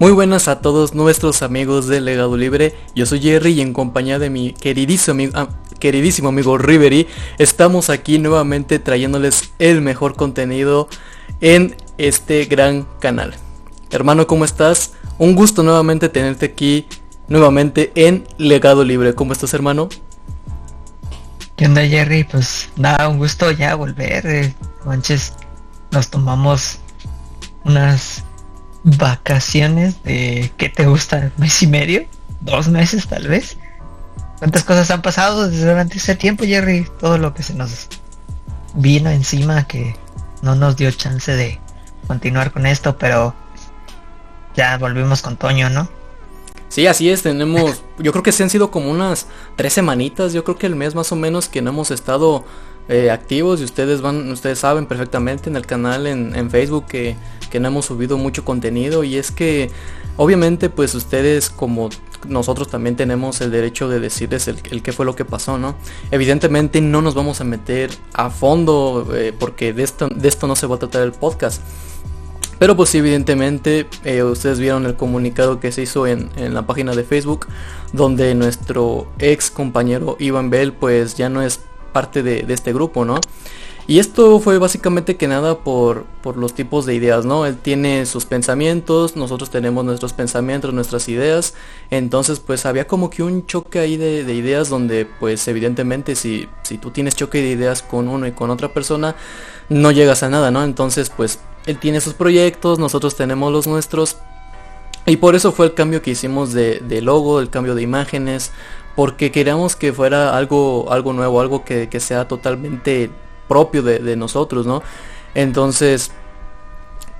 Muy buenas a todos nuestros amigos de Legado Libre, yo soy Jerry y en compañía de mi queridísimo amigo, ah, queridísimo amigo Rivery, estamos aquí nuevamente trayéndoles el mejor contenido en este gran canal. Hermano, ¿cómo estás? Un gusto nuevamente tenerte aquí nuevamente en Legado Libre. ¿Cómo estás, hermano? ¿Qué onda, Jerry? Pues nada, un gusto ya volver. Eh, manches, nos tomamos unas vacaciones de ¿qué te gusta? ¿Mes y medio? ¿Dos meses tal vez? ¿Cuántas cosas han pasado durante ese tiempo, Jerry? Todo lo que se nos vino encima que no nos dio chance de continuar con esto, pero ya volvimos con Toño, ¿no? Sí, así es, tenemos, yo creo que se han sido como unas tres semanitas, yo creo que el mes más o menos que no hemos estado eh, activos y ustedes van, ustedes saben perfectamente en el canal en, Facebook que, que, no hemos subido mucho contenido y es que obviamente pues ustedes como nosotros también tenemos el derecho de decirles el, qué fue lo que pasó, ¿no? Evidentemente no nos vamos a meter a fondo eh, porque de esto, de esto no se va a tratar el podcast. Pero pues evidentemente eh, ustedes vieron el comunicado que se hizo en, en, la página de Facebook donde nuestro ex compañero Iván Bell pues ya no es parte de, este grupo, ¿no? Y esto fue básicamente que nada por, por, los tipos de ideas, ¿no? Él tiene sus pensamientos, nosotros tenemos nuestros pensamientos, nuestras ideas. Entonces pues había como que un choque ahí de, ideas donde pues evidentemente si, si tú tienes choque de ideas con uno y con otra persona, no llegas a nada, ¿no? Entonces pues él tiene sus proyectos, nosotros tenemos los nuestros. Y por eso fue el cambio que hicimos de, de logo, el cambio de imágenes, porque queríamos que fuera algo, algo nuevo, algo que, sea totalmente propio de, nosotros, ¿no? Entonces,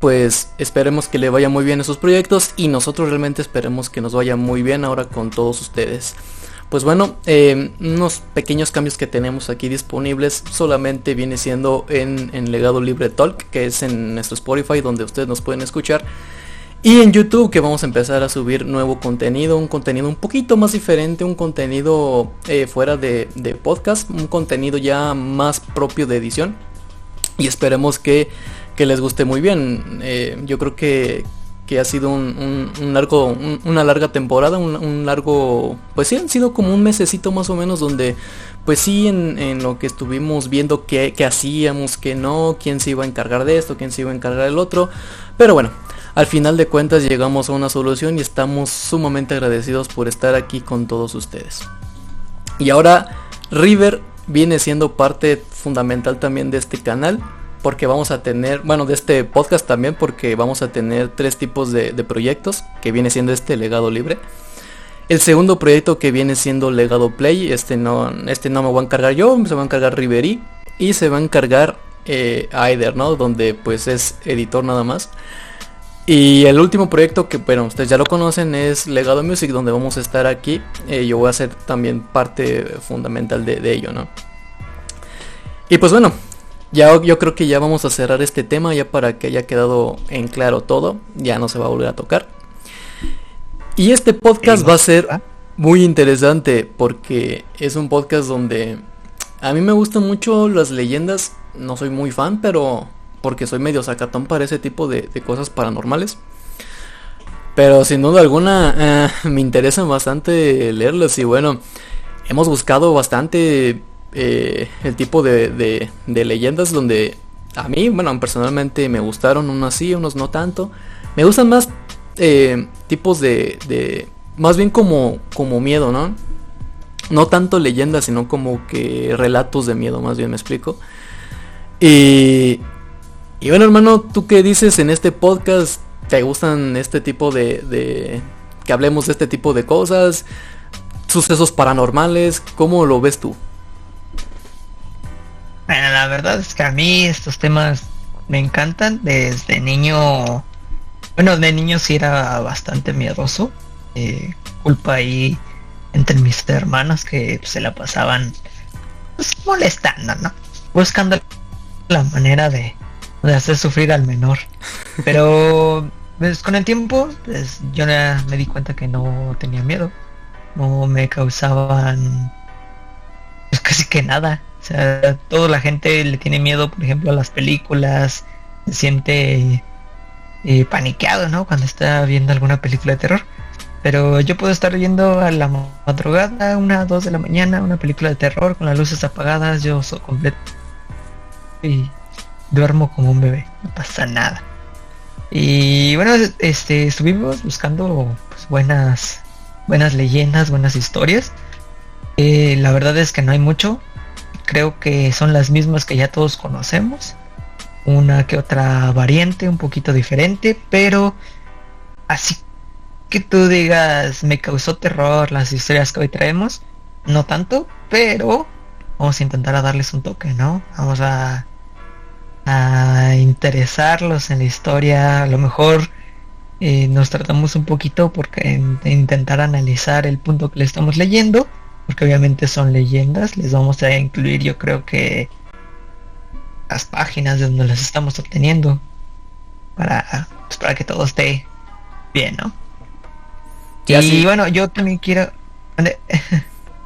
pues esperemos que le vaya muy bien esos proyectos y nosotros realmente esperemos que nos vaya muy bien ahora con todos ustedes. Pues bueno, eh, unos pequeños cambios que tenemos aquí disponibles solamente viene siendo en, en Legado Libre Talk, que es en nuestro Spotify donde ustedes nos pueden escuchar. Y en YouTube que vamos a empezar a subir nuevo contenido, un contenido un poquito más diferente, un contenido eh, fuera de, podcast, un contenido ya más propio de edición. Y esperemos que, les guste muy bien. Eh, yo creo que, ha sido un, largo, una larga temporada, un, largo, pues sí, han sido como un mesecito más o menos donde, pues sí, en, lo que estuvimos viendo qué, qué hacíamos, qué no, quién se iba a encargar de esto, quién se iba a encargar del otro. Pero bueno, al final de cuentas llegamos a una solución y estamos sumamente agradecidos por estar aquí con todos ustedes. Y ahora River viene siendo parte fundamental también de este canal porque vamos a tener, bueno, de este podcast también porque vamos a tener tres tipos de, proyectos que viene siendo este legado libre. El segundo proyecto que viene siendo Legado Play, este no, este no me voy a encargar yo, se va a encargar Rivery y se va a encargar eh, Aider, ¿no? Donde pues es editor nada más. Y el último proyecto que, bueno, ustedes ya lo conocen es Legado Music, donde vamos a estar aquí. Eh, yo voy a ser también parte fundamental de, ello, ¿no? Y pues bueno, ya yo creo que ya vamos a cerrar este tema, ya para que haya quedado en claro todo. Ya no se va a volver a tocar. Y este podcast va a ser muy interesante porque es un podcast donde a mí me gustan mucho las leyendas. No soy muy fan, pero porque soy medio sacatón para ese tipo de, cosas paranormales. Pero sin duda alguna eh, me interesan bastante leerlos y bueno, hemos buscado bastante eh, el tipo de, leyendas donde a mí, bueno, personalmente me gustaron, unos sí, unos no tanto. Me gustan más eh, tipos de, más bien como, como miedo, ¿no? No tanto leyendas, sino como que relatos de miedo, más bien me explico. Y y bueno, hermano, ¿tú qué dices en este podcast? ¿Te gustan este tipo de, que hablemos de este tipo de cosas? Sucesos paranormales, ¿cómo lo ves tú? Bueno, la verdad es que a mí estos temas me encantan. Desde niño, bueno, de niño sí era bastante miedoso. Eh, culpa ahí entre mis hermanos que se la pasaban pues, molestando, ¿no? Buscando la manera de, de hacer sufrir al menor. Pero pues, con el tiempo, pues, yo me di cuenta que no tenía miedo. No me causaban pues, casi que nada. O sea, toda la gente le tiene miedo, por ejemplo, a las películas. Se siente eh, paniqueado, ¿no? Cuando está viendo alguna película de terror. Pero yo puedo estar viendo a la madrugada, una, dos de la mañana, una película de terror con las luces apagadas, yo soy completo. Y duermo como un bebé, no pasa nada. Y bueno, este estuvimos buscando pues, buenas buenas leyendas, buenas historias. Eh, la verdad es que no hay mucho. Creo que son las mismas que ya todos conocemos. Una que otra variante, un poquito diferente, pero así que tú digas, me causó terror las historias que hoy traemos, no tanto, pero vamos a intentar a darles un toque, ¿no? Vamos a, a interesarlos en la historia, a lo mejor eh, nos tratamos un poquito porque intentar analizar el punto que le estamos leyendo, porque obviamente son leyendas, les vamos a incluir yo creo que las páginas de donde las estamos obteniendo para, pues, para que todo esté bien, ¿no? Y, bueno, yo también quiero...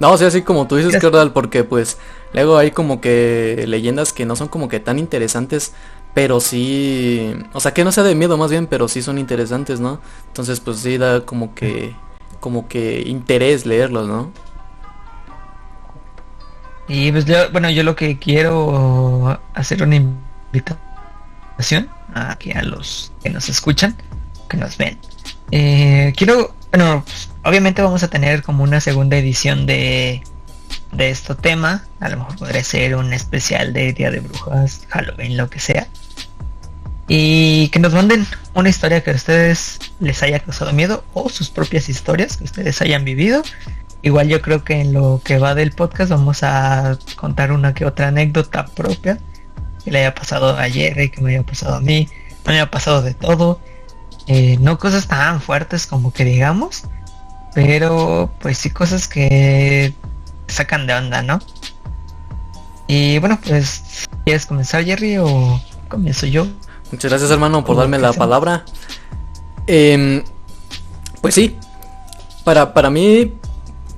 no, o sea, así como tú dices, Cordal, porque pues luego hay como que leyendas que no son como que tan interesantes, pero sí... O sea, que no sea de miedo más bien, pero sí son interesantes, ¿no? Entonces pues sí da como que... Como que interés leerlos, ¿no? Y pues bueno, yo lo que quiero hacer una invitación aquí a los que nos escuchan, que nos ven. Eh, quiero bueno, pues, obviamente vamos a tener como una segunda edición de, de este tema. A lo mejor podría ser un especial de Día de Brujas, Halloween, lo que sea. Y que nos manden una historia que a ustedes les haya causado miedo o sus propias historias que ustedes hayan vivido. Igual yo creo que en lo que va del podcast vamos a contar una que otra anécdota propia que le haya pasado a Jerry, que me haya pasado a mí, me haya pasado de todo. Eh, no cosas tan fuertes como que digamos, pero pues sí cosas que sacan de onda, ¿no? Y bueno, pues, ¿quieres comenzar Jerry o comienzo yo? Muchas gracias hermano por darme la palabra. Em, pues sí, para, para mí,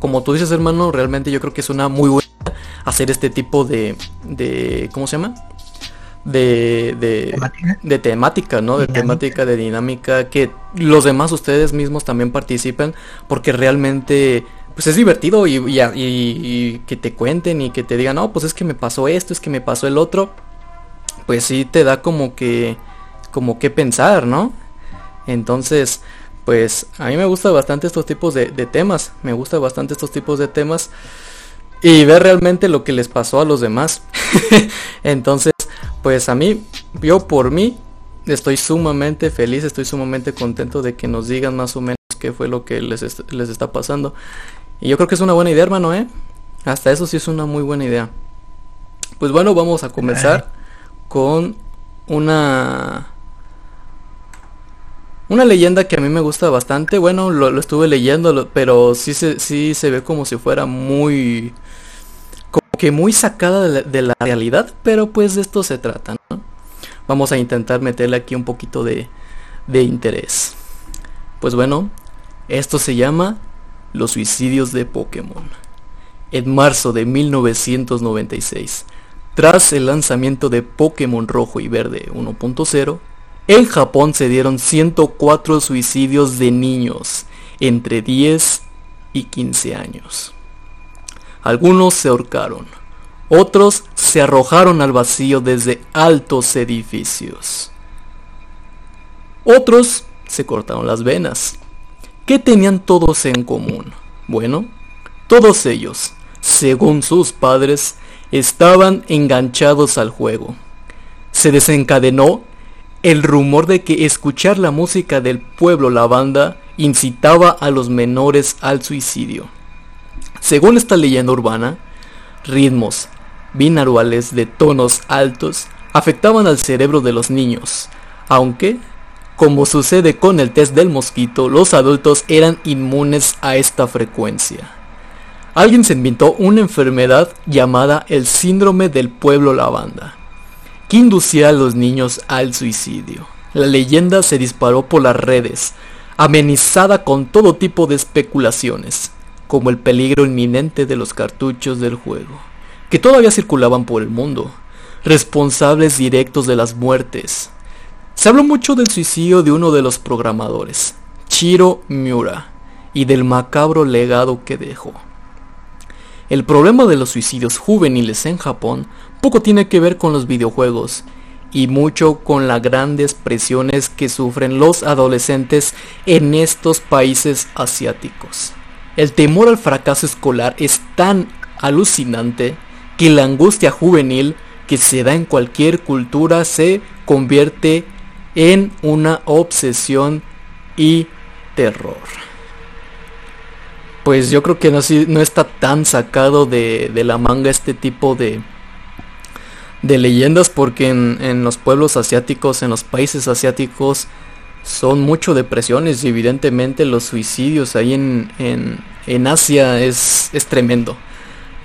como tú dices hermano, realmente yo creo que es una muy buena hacer este tipo de, de ¿cómo se llama? de, de, ¿Temática? de temática, ¿no? De temática, de dinámica, que los demás ustedes mismos también participen, porque realmente pues es divertido y, que te cuenten y que te digan, no, pues es que me pasó esto, es que me pasó el otro, pues sí te da como que, como que pensar, ¿no? Entonces, pues a mí me gusta bastante estos tipos de, temas, me gusta bastante estos tipos de temas y ver realmente lo que les pasó a los demás. Entonces, pues a mí, yo por mí, estoy sumamente feliz, estoy sumamente contento de que nos digan más o menos qué fue lo que les está pasando. Y yo creo que es una buena idea, hermano, ¿eh? Hasta eso sí es una muy buena idea. Pues bueno, vamos a comenzar con una... Una leyenda que a mí me gusta bastante. Bueno, lo, estuve leyendo, pero sí se, sí se ve como si fuera muy que muy sacada de la, realidad, pero pues de esto se trata, ¿no? Vamos a intentar meterle aquí un poquito de, de interés. Pues bueno, esto se llama Los suicidios de Pokémon. En marzo de 1996, tras el lanzamiento de Pokémon Rojo y Verde 1.0, en Japón se dieron 104 suicidios de niños entre 10 y 15 años. Algunos se ahorcaron, otros se arrojaron al vacío desde altos edificios. Otros se cortaron las venas. ¿Qué tenían todos en común? Bueno, todos ellos, según sus padres, estaban enganchados al juego. Se desencadenó el rumor de que escuchar la música del pueblo la banda incitaba a los menores al suicidio. Según esta leyenda urbana, ritmos binaural de tonos altos afectaban al cerebro de los niños, aunque, como sucede con el test del mosquito, los adultos eran inmunes a esta frecuencia. Alguien se inventó una enfermedad llamada el síndrome del pueblo lavanda, que inducía a los niños al suicidio. La leyenda se disparó por las redes, amenizada con todo tipo de especulaciones como el peligro inminente de los cartuchos del juego, que todavía circulaban por el mundo, responsables directos de las muertes. Se habló mucho del suicidio de uno de los programadores, Chiro Miura, y del macabro legado que dejó. El problema de los suicidios juveniles en Japón poco tiene que ver con los videojuegos y mucho con las grandes presiones que sufren los adolescentes en estos países asiáticos. El temor al fracaso escolar es tan alucinante que la angustia juvenil que se da en cualquier cultura se convierte en una obsesión y terror. Pues yo creo que no, no está tan sacado de, la manga este tipo de, de leyendas porque en, los pueblos asiáticos, en los países asiáticos, son mucho depresiones y evidentemente los suicidios ahí en, en, Asia es, es tremendo.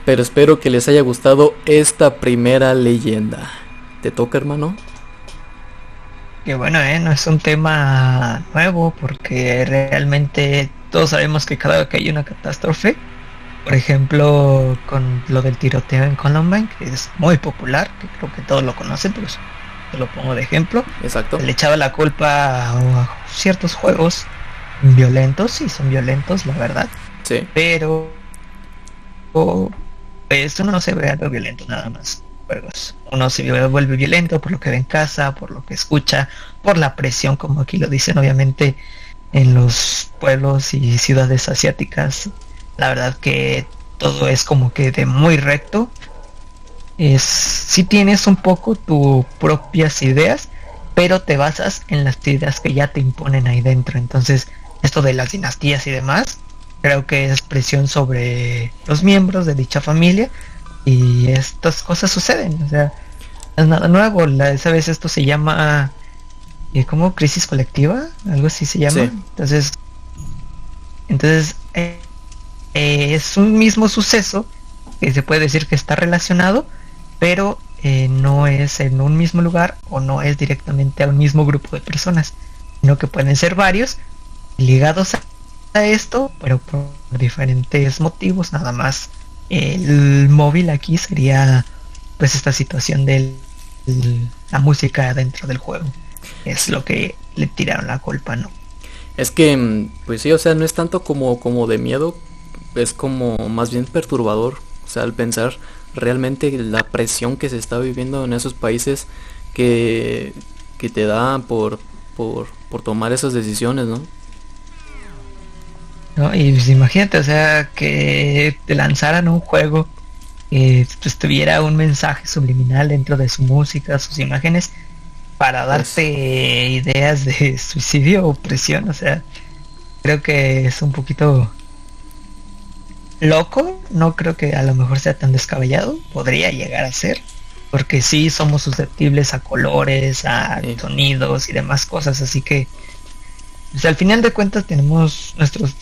Pero espero que les haya gustado esta primera leyenda. ¿Te toca hermano? Que bueno, ¿eh? no es un tema nuevo porque realmente todos sabemos que cada vez que hay una catástrofe, por ejemplo, con lo del tiroteo en Columbine, que es muy popular, que creo que todos lo conocen, pero te lo pongo de ejemplo. Exacto. Le echaba la culpa a, ciertos juegos violentos, sí son violentos, la verdad. Sí. Pero o, esto no se ve algo violento nada más juegos. Uno se vuelve violento por lo que ve en casa, por lo que escucha, por la presión, como aquí lo dicen, obviamente en los pueblos y ciudades asiáticas. La verdad que todo es como que de muy recto. Es si tienes un poco tus propias ideas, pero te basas en las ideas que ya te imponen ahí dentro. Entonces, esto de las dinastías y demás, creo que es presión sobre los miembros de dicha familia y estas cosas suceden, o sea, es nada nuevo, la, esa vez esto se llama eh, como crisis colectiva, algo así se llama. Entonces, entonces eh, eh, es un mismo suceso que se puede decir que está relacionado, pero no es en un mismo lugar o no es directamente a un mismo grupo de personas, sino que pueden ser varios ligados a esto, pero por diferentes motivos, nada más el móvil aquí sería pues esta situación de la música dentro del juego. Es lo que le tiraron la culpa, ¿no? Es que, mm, pues sí, o sea, no es tanto como, como de miedo, es como más bien perturbador. O sea, al pensar realmente la presión que se está viviendo en esos países que, que te da por, por, por tomar esas decisiones, ¿no? Y pues imagínate, o sea, que te lanzaran un juego que pues, tuviera un mensaje subliminal dentro de su música, sus imágenes, para pues darte ideas de suicidio o presión, o sea, creo que es un poquito loco, no creo que a lo mejor sea tan descabellado, podría llegar a ser, porque sí somos susceptibles a colores, a sonidos y demás cosas, así que pues, al final de cuentas tenemos nuestros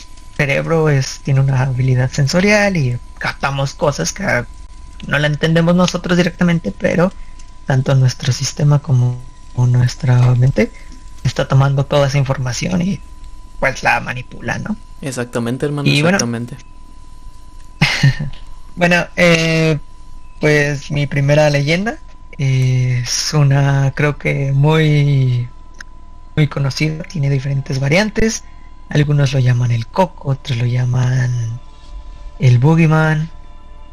cerebro es, tiene una habilidad sensorial y captamos cosas que no la entendemos nosotros directamente, pero tanto nuestro sistema como nuestra mente está tomando toda esa información y pues la manipula, ¿no? Exactamente, hermano, exactamente. Bueno, eh, pues mi primera leyenda es una, creo que muy, muy conocida, tiene diferentes variantes. Algunos lo llaman el coco, otros lo llaman el boogeyman,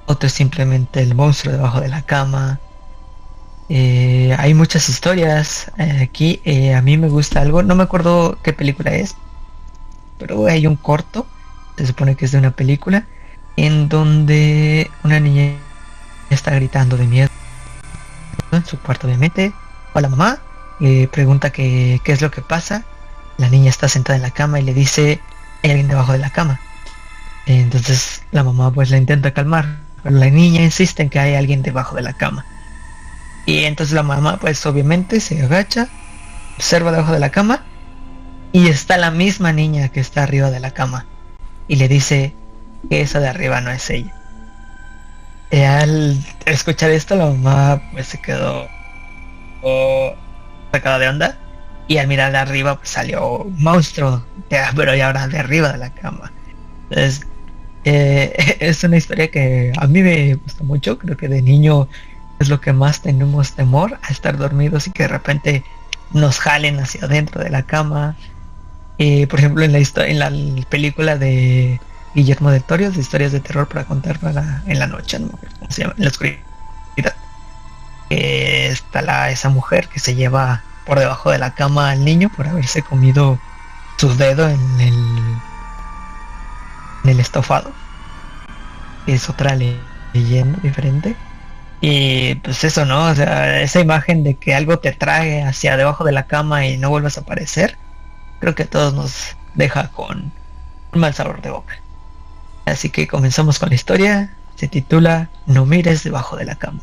otros simplemente el monstruo debajo de la cama. Eh, hay muchas historias eh, aquí. Eh, a mí me gusta algo, no me acuerdo qué película es, pero hay un corto, se supone que es de una película, en donde una niña está gritando de miedo en su cuarto obviamente. O la mamá pregunta qué es lo que pasa la niña está sentada en la cama y le dice, hay alguien debajo de la cama. Entonces la mamá pues la intenta calmar, pero la niña insiste en que hay alguien debajo de la cama. Y entonces la mamá pues obviamente se agacha, observa debajo de la cama y está la misma niña que está arriba de la cama. Y le dice que esa de arriba no es ella. Y al escuchar esto la mamá pues se quedó oh, sacada de onda y al mirar de arriba salió un monstruo, pero ya ahora de arriba de la cama. Entonces, eh, es una historia que a mí me gusta mucho, creo que de niño es lo que más tenemos temor, a estar dormidos y que de repente nos jalen hacia adentro de la cama. Eh, por ejemplo, en la, en la película de Guillermo de Torio, de historias de terror para contar para en la noche, ¿no? se llama? En la oscuridad. está la, esa mujer que se lleva por debajo de la cama al niño por haberse comido su dedo en el, en el estofado. Es otra leyenda diferente. Y pues eso, ¿no? O sea, esa imagen de que algo te trae hacia debajo de la cama y no vuelvas a aparecer, creo que a todos nos deja con un mal sabor de boca. Así que comenzamos con la historia. Se titula No mires debajo de la cama.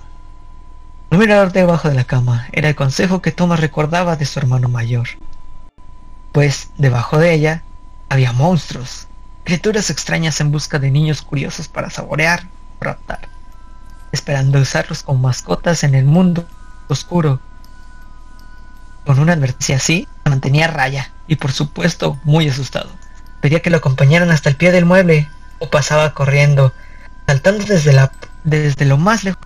No mirar debajo de la cama era el consejo que Thomas recordaba de su hermano mayor. Pues debajo de ella había monstruos, criaturas extrañas en busca de niños curiosos para saborear raptar esperando usarlos como mascotas en el mundo oscuro. Con una advertencia así, se mantenía raya y por supuesto muy asustado. Pedía que lo acompañaran hasta el pie del mueble o pasaba corriendo, saltando desde, la, desde lo más lejos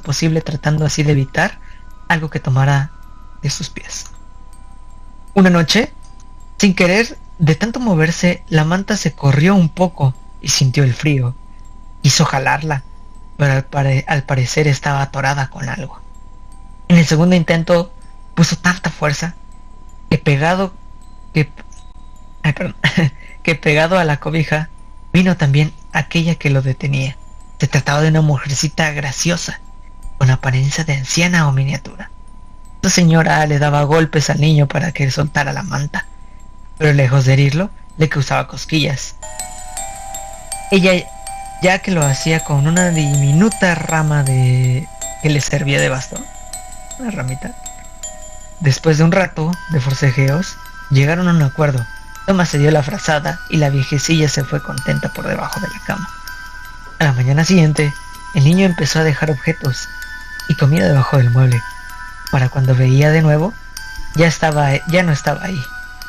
posible tratando así de evitar algo que tomara de sus pies. Una noche, sin querer, de tanto moverse, la manta se corrió un poco y sintió el frío. Quiso jalarla, pero al, parecer estaba atorada con algo. En el segundo intento puso tanta fuerza que pegado que pegado a la cobija vino también aquella que lo detenía. Se trataba de una mujercita graciosa, con apariencia de anciana o miniatura. La señora le daba golpes al niño para que soltara la manta, pero lejos de herirlo, le causaba cosquillas. Ella ya que lo hacía con una diminuta rama de que le servía de bastón, una ramita. Después de un rato de forcejeos, llegaron a un acuerdo. Thomas se dio la frazada y la viejecilla se fue contenta por debajo de la cama. A la mañana siguiente, el niño empezó a dejar objetos y comida debajo del mueble. Para cuando veía de nuevo, ya estaba ya no estaba ahí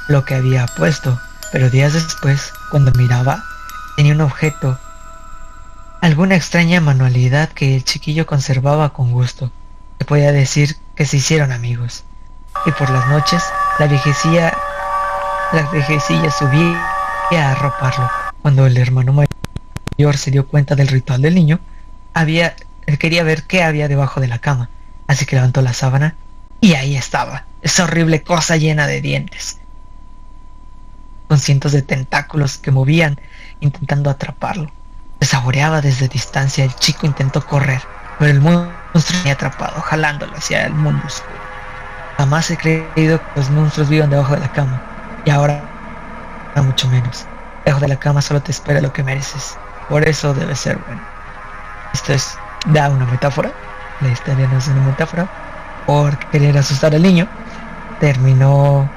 lo que había puesto, pero días después, cuando miraba, tenía un objeto alguna extraña manualidad que el chiquillo conservaba con gusto. Se podía decir que se hicieron amigos. Y por las noches, la viejecilla, la viejecilla subía a arroparlo. Cuando el hermano mayor se dio cuenta del ritual del niño, había, él quería ver qué había debajo de la cama. Así que levantó la sábana y ahí estaba, esa horrible cosa llena de dientes, con cientos de tentáculos que movían intentando atraparlo. Se saboreaba desde distancia. El chico intentó correr, pero el monstruo había atrapado, jalándolo hacia el mundo oscuro. Jamás he creído que los monstruos vivan debajo de la cama. Y ahora, no mucho menos. Debajo de la cama solo te espera lo que mereces. Por eso debe ser bueno. Esto es, da una metáfora. La historia no es una metáfora. Por querer asustar al niño, terminó.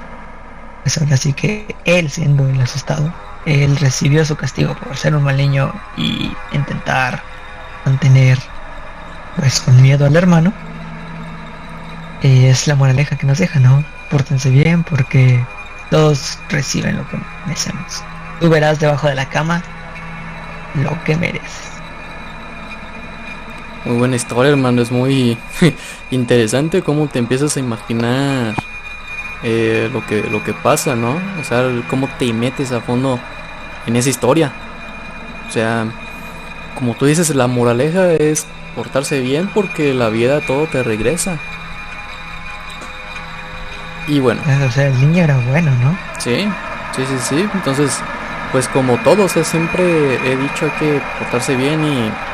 Pues ahora sí que él siendo el asustado él recibió su castigo por ser un mal niño y intentar mantener pues con miedo al hermano. es la moraleja que nos deja, ¿no? Pórtense bien porque todos reciben lo que merecemos. Tú verás debajo de la cama lo que mereces. Muy buena historia, hermano. Es muy interesante cómo te empiezas a imaginar eh, lo que lo que pasa, ¿no? O sea, cómo te metes a fondo en esa historia. O sea, como tú dices, la moraleja es portarse bien porque la vida todo te regresa. Y bueno. O sea, el niño era bueno, ¿no? Sí, sí, sí, sí. Entonces, pues como todos, siempre he dicho hay que portarse bien y...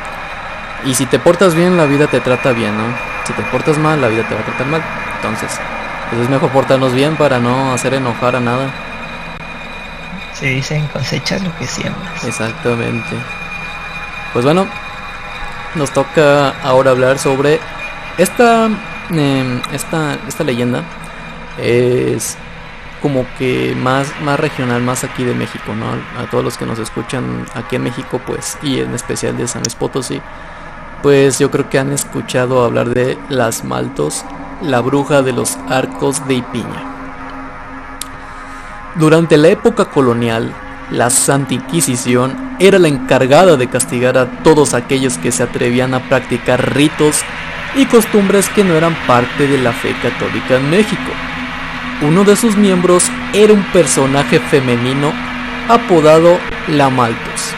Y si te portas bien, la vida te trata bien, ¿no? Si te portas mal, la vida te va a tratar mal. Entonces, pues es mejor portarnos bien para no hacer enojar a nada. Se dicen cosechas lo que siembras. Exactamente. Pues bueno, nos toca ahora hablar sobre esta, em, esta, esta leyenda. Es como que más, más regional, más aquí de México, ¿no? A todos los que nos escuchan aquí en México, pues, y en especial de San Luis Potosí, pues yo creo que han escuchado hablar de las Maltos, la bruja de los arcos de Ipiña. Durante la época colonial, la Santa Inquisición era la encargada de castigar a todos aquellos que se atrevían a practicar ritos y costumbres que no eran parte de la fe católica en México. Uno de sus miembros era un personaje femenino apodado La Maltos.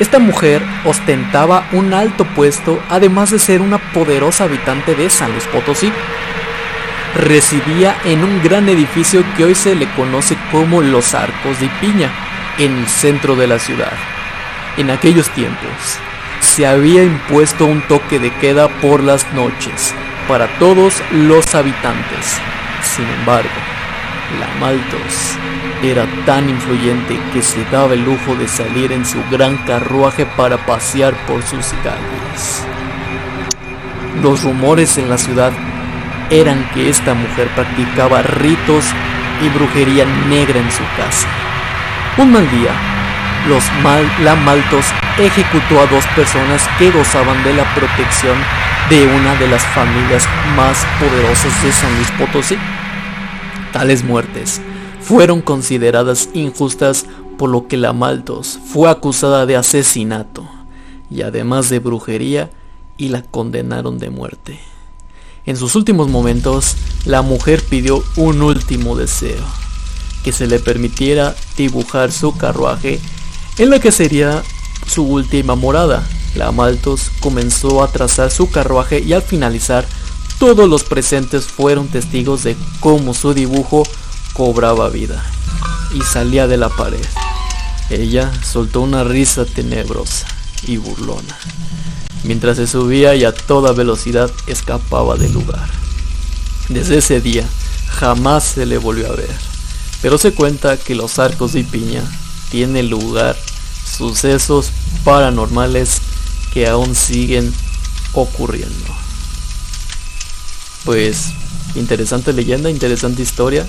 Esta mujer ostentaba un alto puesto además de ser una poderosa habitante de San Luis Potosí. Residía en un gran edificio que hoy se le conoce como Los Arcos de Piña, en el centro de la ciudad. En aquellos tiempos, se había impuesto un toque de queda por las noches para todos los habitantes. Sin embargo, la Maltos era tan influyente que se daba el lujo de salir en su gran carruaje para pasear por sus calles. Los rumores en la ciudad eran que esta mujer practicaba ritos y brujería negra en su casa. Un mal día, los la Maltos ejecutó a dos personas que gozaban de la protección de una de las familias más poderosas de San Luis Potosí. Tales muertes fueron consideradas injustas por lo que la Maltos fue acusada de asesinato y además de brujería y la condenaron de muerte. En sus últimos momentos, la mujer pidió un último deseo, que se le permitiera dibujar su carruaje en la que sería su última morada. La Maltos comenzó a trazar su carruaje y al finalizar, todos los presentes fueron testigos de cómo su dibujo cobraba vida y salía de la pared. Ella soltó una risa tenebrosa y burlona, mientras se subía y a toda velocidad escapaba del lugar. Desde ese día jamás se le volvió a ver, pero se cuenta que los arcos de piña tienen lugar sucesos paranormales que aún siguen ocurriendo. Pues interesante leyenda, interesante historia.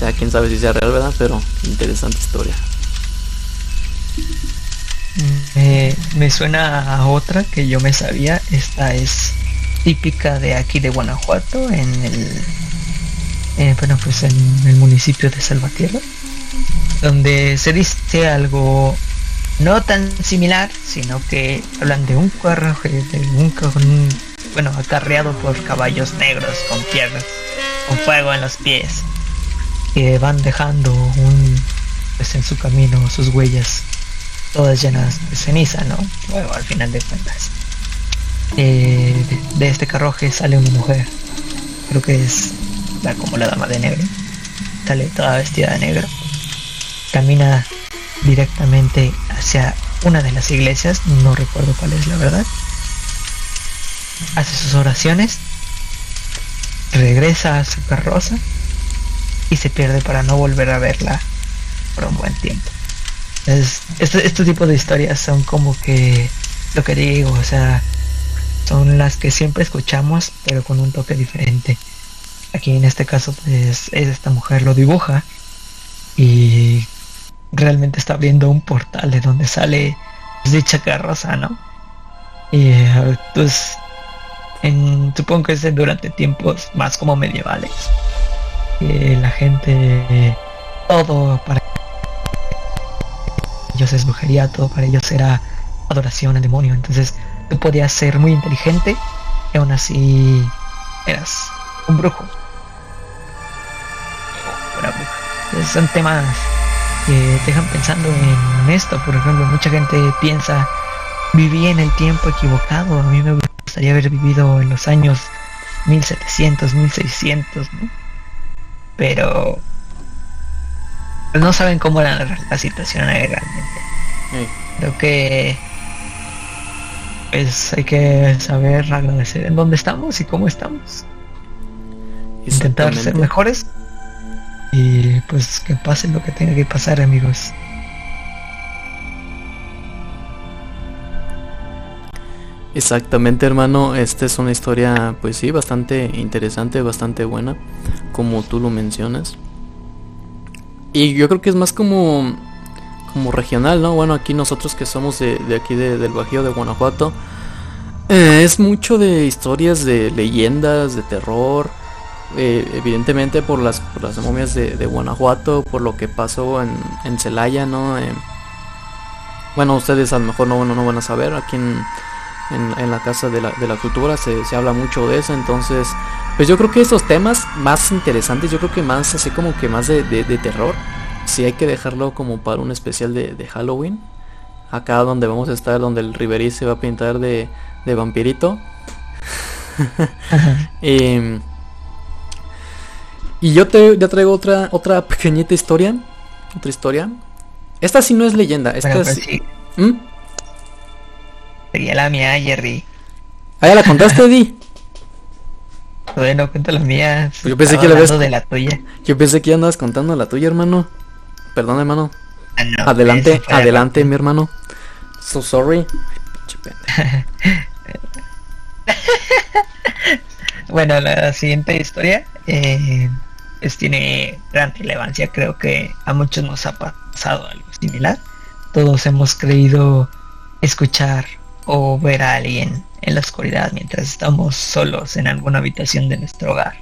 Ya quién sabe si sea real, ¿verdad? Pero interesante historia. me suena a otra que yo me sabía. Esta es típica de aquí de Guanajuato, en el, eh, bueno, pues en el municipio de Salvatierra, donde se dice algo no tan similar, sino que hablan de un carruaje, de un, un bueno, acarreado por caballos negros con piernas, con fuego en los pies que van dejando un pues en su camino sus huellas todas llenas de ceniza, ¿no? Luego al final de cuentas. Eh, de, este carruaje sale una mujer. Creo que es la como la dama de negro. Sale toda vestida de negro. Camina directamente hacia una de las iglesias, no recuerdo cuál es la verdad. Hace sus oraciones. Regresa a su carroza y se pierde para no volver a verla por un buen tiempo. Es, este, este tipo de historias son como que lo que digo, o sea, son las que siempre escuchamos, pero con un toque diferente. Aquí en este caso, pues, es esta mujer lo dibuja y realmente está abriendo un portal de donde sale pues, dicha carroza, ¿no? Y pues, supongo que es durante tiempos más como medievales que la gente todo para ellos es brujería, todo para ellos era adoración al demonio. Entonces tú podías ser muy inteligente y aún así eras un brujo. son temas que te dejan pensando en esto. Por ejemplo, mucha gente piensa, viví en el tiempo equivocado. A mí me gustaría haber vivido en los años 1700, 1600, ¿no? pero no saben cómo era la situación ahí realmente. Creo que pues hay que saber agradecer en dónde estamos y cómo estamos. Intentar ser mejores y pues que pase lo que tenga que pasar amigos. Exactamente, hermano. Esta es una historia, pues sí, bastante interesante, bastante buena, como tú lo mencionas. Y yo creo que es más como, como regional, ¿no? Bueno, aquí nosotros que somos de, aquí del Bajío de Guanajuato, eh, es mucho de historias de leyendas, de terror. Eh, evidentemente por las, las momias de, Guanajuato, por lo que pasó en, en Celaya, ¿no? Eh, bueno, ustedes a lo mejor no, no, no van a saber, aquí en en, la Casa de la, de la Cultura, se, se, habla mucho de eso, entonces, pues yo creo que estos temas más interesantes, yo creo que más así como que más de, de, terror, sí hay que dejarlo como para un especial de, de Halloween, acá donde vamos a estar, donde el Riverí se va a pintar de, de vampirito. Em, y yo te ya traigo otra otra pequeñita historia, otra historia. Esta sí no es leyenda, esta pues sí. ¿Mm? Sería la mía, Jerry. Ah, ya la contaste, Di. Bueno, cuenta la mía. Pues yo pensé que la de la tuya. Yo pensé que ya andabas contando la tuya, hermano. Perdón, hermano. Ah, adelante, adelante, mi hermano. So sorry. bueno, la siguiente historia eh, pues tiene gran relevancia. Creo que a muchos nos ha pasado algo similar. Todos hemos creído escuchar o ver a alguien en la oscuridad mientras estamos solos en alguna habitación de nuestro hogar.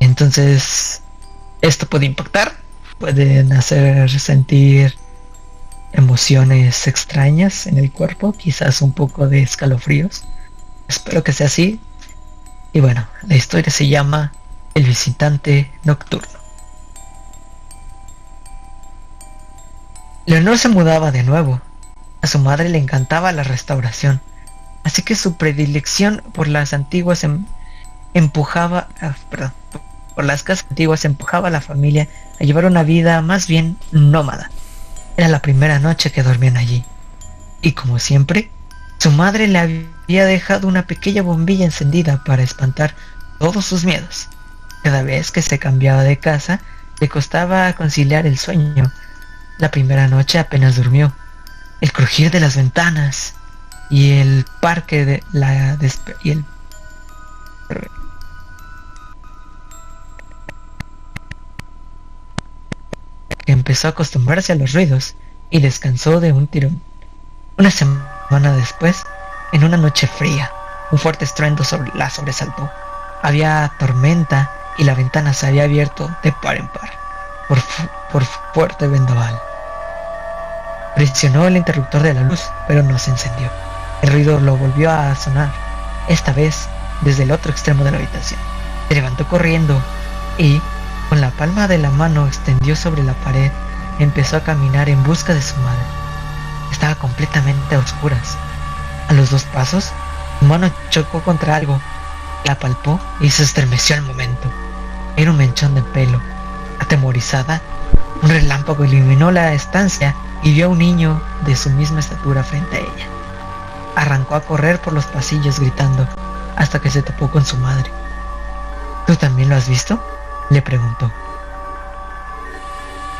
Entonces, esto puede impactar, pueden hacer sentir emociones extrañas en el cuerpo, quizás un poco de escalofríos. Espero que sea así. Y bueno, la historia se llama El visitante nocturno. Leonor se mudaba de nuevo. A su madre le encantaba la restauración, así que su predilección por las antiguas em, empujaba, ah, por las casas antiguas empujaba a la familia a llevar una vida más bien nómada. Era la primera noche que dormían allí. Y como siempre, su madre le había dejado una pequeña bombilla encendida para espantar todos sus miedos. Cada vez que se cambiaba de casa, le costaba conciliar el sueño. La primera noche apenas durmió. El crujir de las ventanas y el parque de la y el empezó a acostumbrarse a los ruidos y descansó de un tirón. Una semana después, en una noche fría, un fuerte estruendo sobre la sobresaltó. Había tormenta y la ventana se había abierto de par en par por, por fuerte vendaval. Presionó el interruptor de la luz, pero no se encendió. El ruido lo volvió a sonar, esta vez desde el otro extremo de la habitación. Se levantó corriendo y, con la palma de la mano extendió sobre la pared, empezó a caminar en busca de su madre. Estaba completamente a oscuras. A los dos pasos, su mano chocó contra algo, la palpó y se estremeció al momento. Era un menchón de pelo. Atemorizada, un relámpago iluminó la estancia y vio a un niño de su misma estatura frente a ella. Arrancó a correr por los pasillos gritando hasta que se topó con su madre. ¿Tú también lo has visto? le preguntó.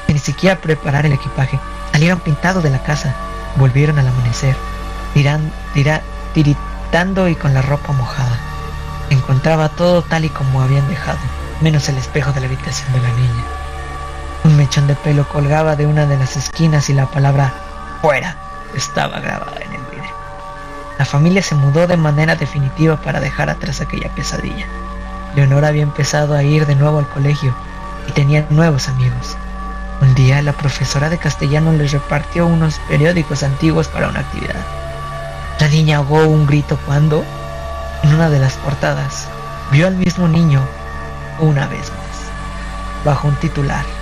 Ni siquiera preparar el equipaje. Salieron pintados de la casa. Volvieron al amanecer, tiran, tiritando y con la ropa mojada. Encontraba todo tal y como habían dejado, menos el espejo de la habitación de la niña. Mechón de pelo colgaba de una de las esquinas y la palabra fuera estaba grabada en el vidrio. La familia se mudó de manera definitiva para dejar atrás aquella pesadilla. Leonora había empezado a ir de nuevo al colegio y tenía nuevos amigos. Un día la profesora de castellano les repartió unos periódicos antiguos para una actividad. La niña ahogó un grito cuando, en una de las portadas, vio al mismo niño una vez más, bajo un titular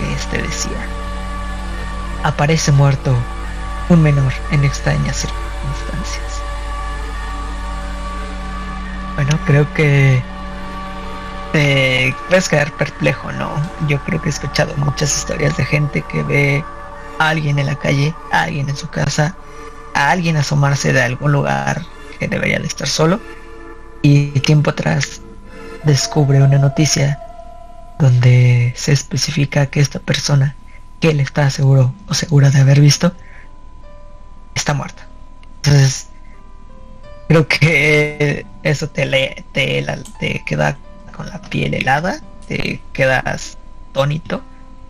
que este decía, aparece muerto un menor en extrañas circunstancias. Bueno, creo que te puedes quedar perplejo, ¿no? Yo creo que he escuchado muchas historias de gente que ve a alguien en la calle, a alguien en su casa, a alguien asomarse de algún lugar que debería de estar solo y tiempo atrás descubre una noticia donde se especifica que esta persona que él está seguro o segura de haber visto está muerta. Entonces, creo que eso te, le, te, te queda con la piel helada, te quedas tónito,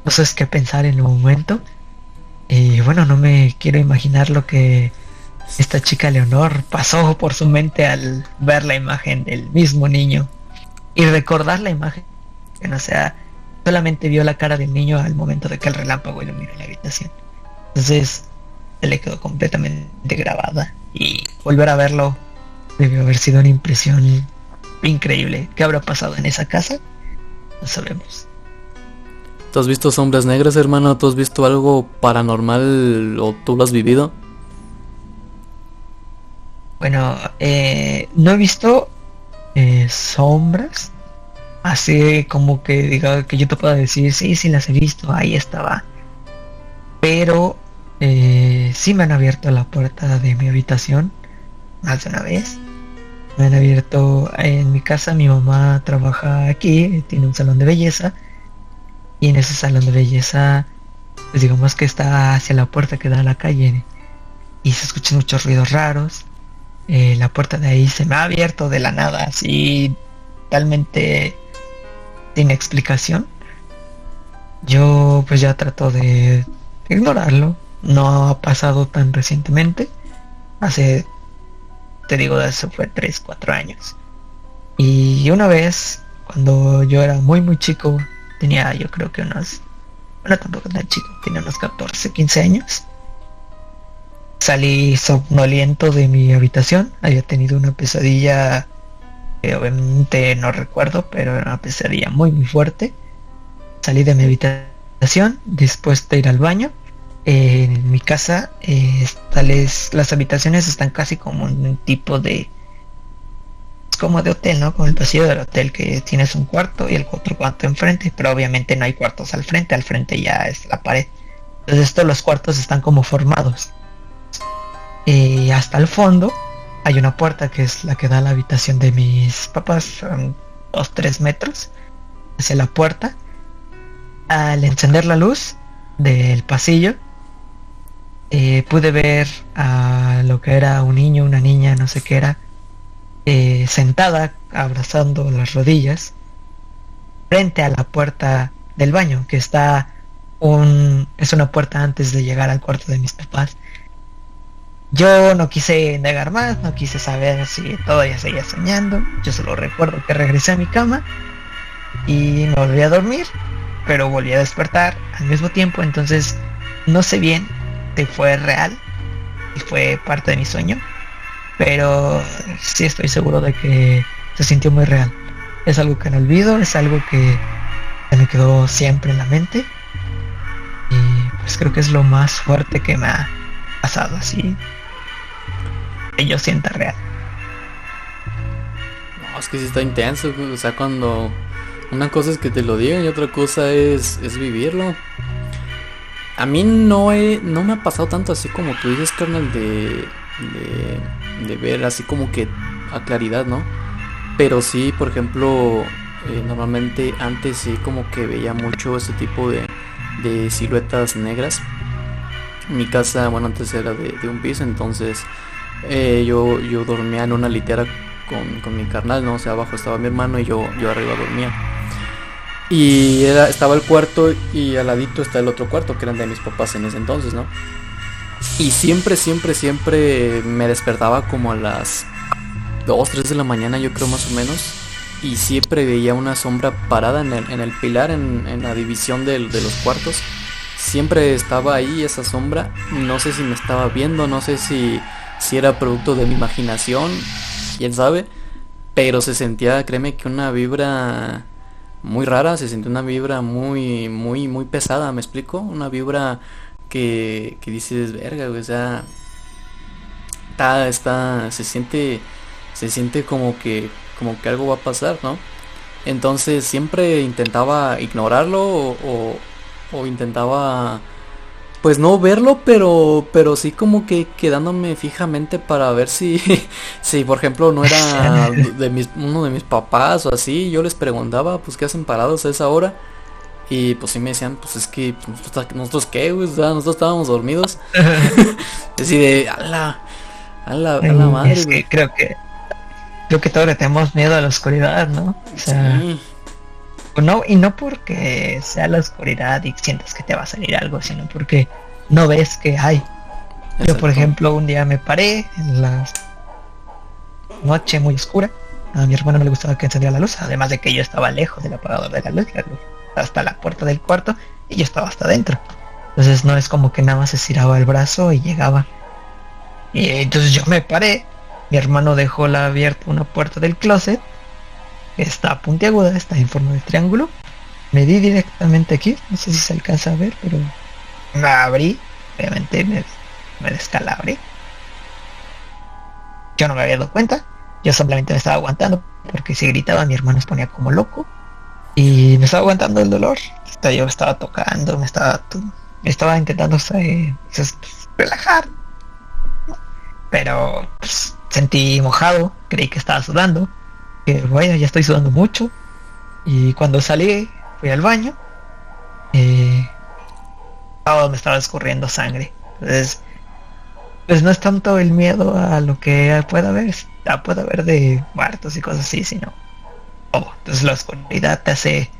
no sabes qué pensar en el momento. Y bueno, no me quiero imaginar lo que esta chica Leonor pasó por su mente al ver la imagen del mismo niño y recordar la imagen. Que no sea, solamente vio la cara del niño al momento de que el relámpago iluminó la habitación. Entonces, se le quedó completamente grabada y volver a verlo debió haber sido una impresión increíble. ¿Qué habrá pasado en esa casa? No sabemos. ¿Tú has visto sombras negras, hermano? ¿Tú has visto algo paranormal o tú lo has vivido? Bueno, eh, no he visto eh, sombras. Así como que diga que yo te pueda decir, sí, sí las he visto, ahí estaba. Pero eh, sí me han abierto la puerta de mi habitación más de una vez. Me han abierto en mi casa, mi mamá trabaja aquí, tiene un salón de belleza. Y en ese salón de belleza, pues digamos que está hacia la puerta que da a la calle. Y se escuchan muchos ruidos raros. Eh, la puerta de ahí se me ha abierto de la nada, así totalmente sin explicación. Yo pues ya trato de ignorarlo. No ha pasado tan recientemente. Hace, te digo, eso fue 3, 4 años. Y una vez, cuando yo era muy, muy chico, tenía yo creo que unos, bueno, tampoco tan chico, tenía unos 14, 15 años. Salí somnoliento de mi habitación. Había tenido una pesadilla obviamente no recuerdo, pero era una pesadilla muy, muy fuerte. Salí de mi habitación después de ir al baño en mi casa eh, tales, las habitaciones están casi como un tipo de como de hotel, ¿no? Como el pasillo del hotel que tienes un cuarto y el otro cuarto enfrente, pero obviamente no hay cuartos al frente, al frente ya es la pared. Entonces todos los cuartos están como formados. Y hasta el fondo hay una puerta que es la que da a la habitación de mis papás, son dos, tres metros hacia la puerta. Al encender la luz del pasillo, eh, pude ver a lo que era un niño, una niña, no sé qué era, eh, sentada abrazando las rodillas frente a la puerta del baño, que está un es una puerta antes de llegar al cuarto de mis papás. Yo no quise negar más, no quise saber si todavía seguía soñando. Yo solo recuerdo que regresé a mi cama y me volví a dormir, pero volví a despertar al mismo tiempo, entonces no sé bien fue real y fue parte de mi sueño. Pero sí estoy seguro de que se sintió muy real. Es algo que no olvido, es algo que me quedó siempre en la mente. Y pues creo que es lo más fuerte que me ha pasado así. Que yo sienta real. No, es que sí está intenso, o sea, cuando una cosa es que te lo digan y otra cosa es, es vivirlo. A mí no, he, no me ha pasado tanto así como tú dices, carnal, de, de, ver así como que a claridad, ¿no? Pero sí, por ejemplo, eh, normalmente antes sí como que veía mucho ese tipo de, de siluetas negras. Mi casa, bueno, antes era de, un piso, entonces eh, yo, yo dormía en una litera con, con mi carnal, ¿no? O sea, abajo estaba mi hermano y yo, yo arriba dormía. Y estaba el cuarto y al ladito está el otro cuarto, que eran de mis papás en ese entonces, ¿no? Y siempre, siempre, siempre me despertaba como a las 2, 3 de la mañana, yo creo más o menos. Y siempre veía una sombra parada en el, en el pilar, en, la división de, de los cuartos. Siempre estaba ahí esa sombra. No sé si me estaba viendo, no sé si, si era producto de mi imaginación, quién sabe. Pero se sentía, créeme que una vibra muy rara, se siente una vibra muy, muy, muy pesada, ¿me explico? Una vibra que, que dices, verga, o sea, está, está, se siente, se siente como que, como que algo va a pasar, ¿no? Entonces siempre intentaba ignorarlo o, o intentaba pues no verlo, pero pero sí como que quedándome fijamente para ver si si por ejemplo no era de mis uno de mis papás o así, yo les preguntaba, pues qué hacen parados a esa hora. Y pues sí me decían, pues es que pues, nosotros, qué, güey, nosotros estábamos dormidos. Así de, a la, a la, a la madre, es que creo que creo que todos tenemos miedo a la oscuridad, ¿no? O sea, sí. No, y no porque sea la oscuridad y sientas que te va a salir algo, sino porque no ves que hay. Yo, por ejemplo, un día me paré en la noche muy oscura. A mi hermano no le gustaba que encendiera la luz, además de que yo estaba lejos del apagador de la luz, hasta la puerta del cuarto, y yo estaba hasta adentro. Entonces no es como que nada más estiraba el brazo y llegaba. Y entonces yo me paré. Mi hermano dejó la abierta una puerta del closet. Está puntiaguda, está en forma de triángulo. Me di directamente aquí. No sé si se alcanza a ver, pero la abrí. Obviamente me, me descalabré. Yo no me había dado cuenta. Yo simplemente me estaba aguantando. Porque si gritaba mi hermano se ponía como loco. Y me estaba aguantando el dolor. Yo estaba tocando, me estaba, estaba intentando eh, pues, relajar. Pero pues, sentí mojado, creí que estaba sudando. Que bueno, ya estoy sudando mucho. Y cuando salí, fui al baño. Eh, me estaba escurriendo sangre. Entonces, pues no es tanto el miedo a lo que pueda haber, puede haber de muertos y cosas así, sino Oh, entonces la oscuridad te hace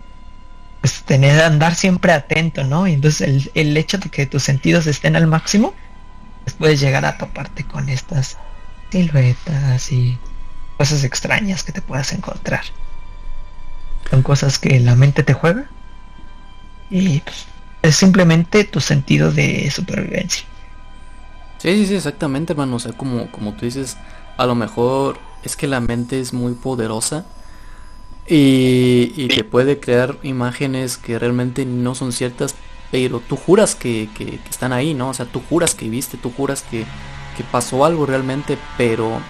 pues tener andar siempre atento, ¿no? Y entonces el, hecho de que tus sentidos estén al máximo, pues puedes llegar a toparte con estas siluetas y cosas extrañas que te puedas encontrar. Son cosas que la mente te juega y pues, es simplemente tu sentido de supervivencia. Sí, sí, sí, exactamente, hermano. O sea, como, como tú dices, a lo mejor es que la mente es muy poderosa y, que puede crear imágenes que realmente no son ciertas, pero tú juras que, están ahí, ¿no? O sea, tú juras que viste, tú juras que, pasó algo realmente, pero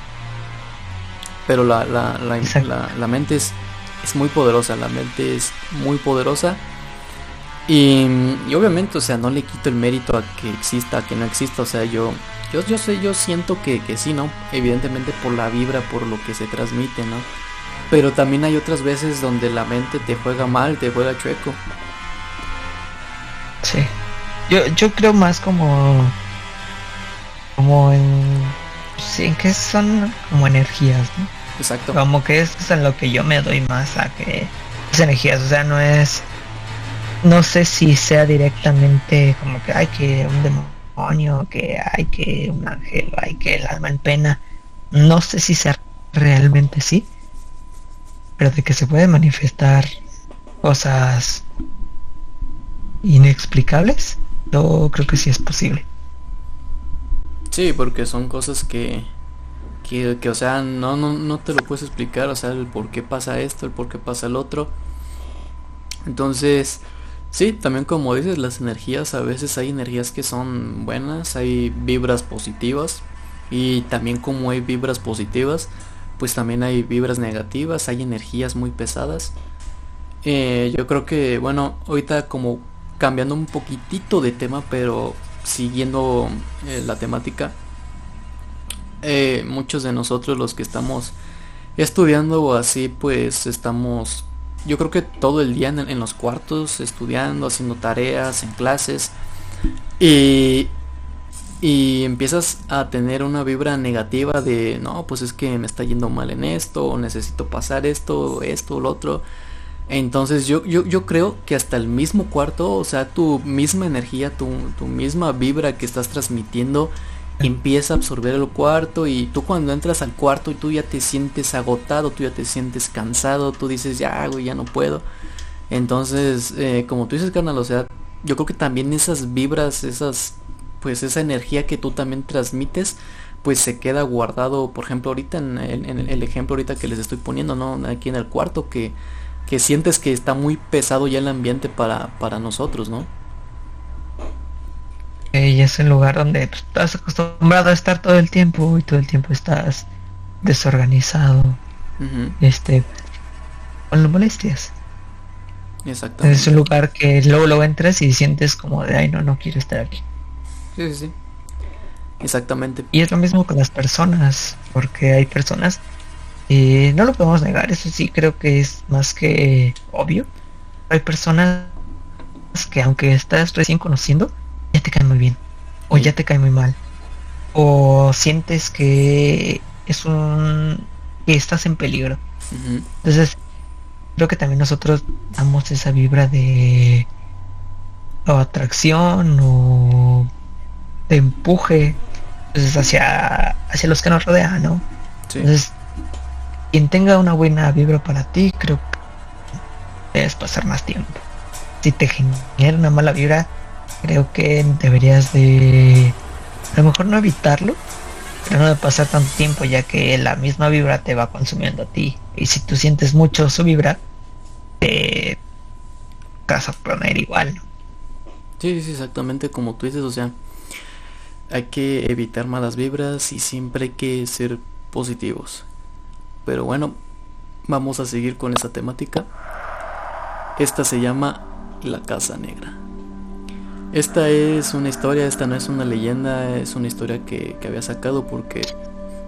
pero la, la, la, mente es, es muy poderosa, la mente es muy poderosa. Y, obviamente, o sea, no le quito el mérito a que exista, a que no exista. O sea, yo, yo, yo sé, yo siento que, que sí, ¿no? Evidentemente por la vibra, por lo que se transmite, ¿no? Pero también hay otras veces donde la mente te juega mal, te juega chueco. Sí. Yo, yo creo más como. Como en. Sí, en que son como energías, ¿no? Exacto. Como que es en lo que yo me doy más a que. Es energías, o sea, no es. No sé si sea directamente como que hay que un demonio, que hay que un ángel, hay que el alma en pena. No sé si sea realmente sí pero de que se pueden manifestar cosas inexplicables, yo creo que sí es posible. Sí, porque son cosas que, que, o sea, no, no, no te lo puedes explicar, o sea, el por qué pasa esto, el por qué pasa el otro. Entonces, sí, también como dices, las energías, a veces hay energías que son buenas, hay vibras positivas, y también como hay vibras positivas, pues también hay vibras negativas, hay energías muy pesadas. Eh, yo creo que, bueno, ahorita como cambiando un poquitito de tema, pero siguiendo eh, la temática, eh, muchos de nosotros los que estamos estudiando o así, pues estamos, yo creo que todo el día en, los cuartos, estudiando, haciendo tareas, en clases. Y y empiezas a tener una vibra negativa de no pues es que me está yendo mal en esto o necesito pasar esto esto lo otro entonces yo, yo, yo creo que hasta el mismo cuarto o sea tu misma energía tu, tu misma vibra que estás transmitiendo empieza a absorber el cuarto y tú cuando entras al cuarto y tú ya te sientes agotado tú ya te sientes cansado tú dices ya güey ya no puedo entonces eh, como tú dices carnal o sea yo creo que también esas vibras esas pues esa energía que tú también transmites pues se queda guardado por ejemplo ahorita en, el ejemplo ahorita que les estoy poniendo no aquí en el cuarto que, que sientes que está muy pesado ya el ambiente para, para nosotros no y es el lugar donde estás acostumbrado a estar todo el tiempo y todo el tiempo estás desorganizado este con molestias Exactamente. Es un lugar que luego lo entras y sientes como de ay no no quiero estar aquí Sí, sí, Exactamente. Y es lo mismo con las personas, porque hay personas, eh, no lo podemos negar, eso sí creo que es más que obvio. Hay personas que aunque estás recién conociendo, ya te caen muy bien, o ya te cae muy mal, o sientes que es un que estás en peligro. Entonces, creo que también nosotros damos esa vibra de o atracción o de empuje pues, hacia, hacia los que nos rodean, ¿no? Entonces, quien tenga una buena vibra para ti, creo que debes pasar más tiempo. Si te genera una mala vibra, creo que deberías de a lo mejor no evitarlo, pero no de pasar tanto tiempo ya que la misma vibra te va consumiendo a ti. Y si tú sientes mucho su vibra, te vas a poner igual. Sí, sí, exactamente como tú dices, o sea, hay que evitar malas vibras y siempre hay que ser positivos. Pero bueno, vamos a seguir con esa temática. Esta se llama La Casa Negra. Esta es una historia, esta no es una leyenda, es una historia que, había sacado porque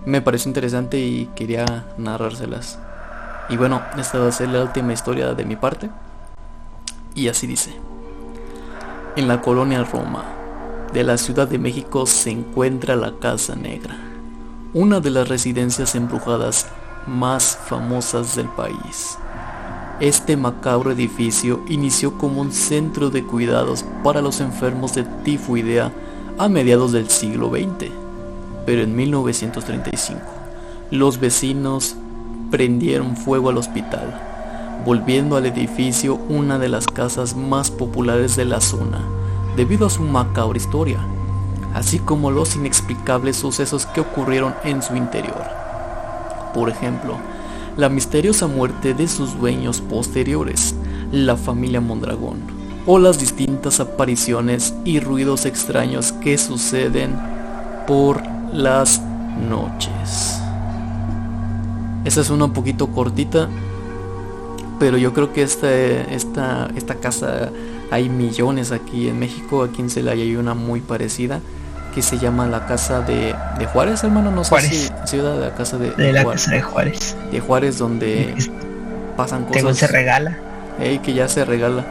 me pareció interesante y quería narrárselas. Y bueno, esta va a ser la última historia de mi parte. Y así dice. En la colonia Roma de la Ciudad de México se encuentra la Casa Negra, una de las residencias embrujadas más famosas del país. Este macabro edificio inició como un centro de cuidados para los enfermos de tifoidea a mediados del siglo XX, pero en 1935 los vecinos prendieron fuego al hospital, volviendo al edificio una de las casas más populares de la zona, debido a su macabra historia, así como los inexplicables sucesos que ocurrieron en su interior. Por ejemplo, la misteriosa muerte de sus dueños posteriores, la familia Mondragón, o las distintas apariciones y ruidos extraños que suceden por las noches. Esta es una un poquito cortita, pero yo creo que esta, esta, esta casa hay millones aquí en México, aquí en Celaya hay una muy parecida que se llama la casa de, de Juárez, hermano, no sé si ciudad de la casa de, de, la casa de Juárez. De Juárez donde pasan cosas. Que se regala. que ya se regala,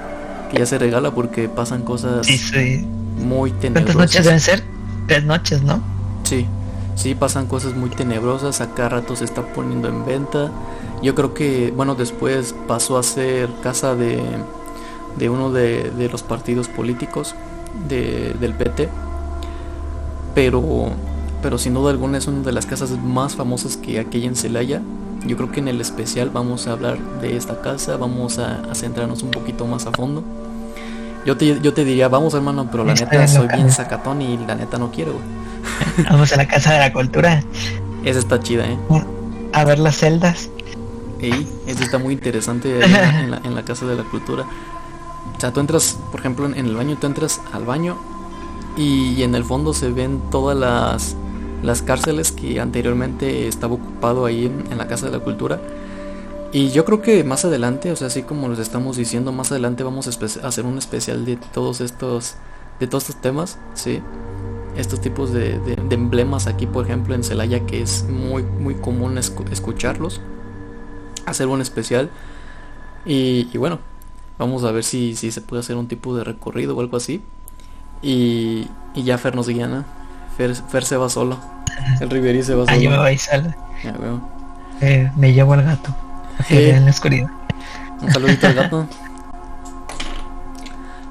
que ya se regala porque pasan cosas sí, muy tenebrosas. ¿Cuántas noches deben ser? Tres noches, ¿no? Sí, sí pasan cosas muy tenebrosas, acá rato se está poniendo en venta. Yo creo que, bueno, después pasó a ser casa de, de uno de, de los partidos políticos de, del PT pero, pero sin duda alguna es una de las casas más famosas que aquella en Celaya. Yo creo que en el especial vamos a hablar de esta casa, vamos a, centrarnos un poquito más a fondo. Yo te, yo te diría, vamos hermano, pero la neta soy bien sacatón y la neta no quiero, Vamos a la casa de la cultura. Esa está chida, eh. A ver las celdas. Ey, esa está muy interesante en, la, en, la, casa de la cultura. O sea, tú entras, por ejemplo, en el baño, tú entras al baño y en el fondo se ven todas las, las cárceles que anteriormente estaba ocupado ahí en, la Casa de la Cultura. Y yo creo que más adelante, o sea, así como les estamos diciendo, más adelante vamos a hacer un especial de todos estos, de todos estos temas, ¿sí? Estos tipos de, emblemas aquí, por ejemplo, en Celaya, que es muy, muy común escucharlos. Hacer un especial. Y, bueno, vamos a ver si, si se puede hacer un tipo de recorrido o algo así. Y, y ya Fer nos guía, ¿no? Fer, se va solo. El Riverí se va solo. Ah, yo me voy solo. Eh, me llevo al gato. Eh, en la oscuridad. Un saludito al gato.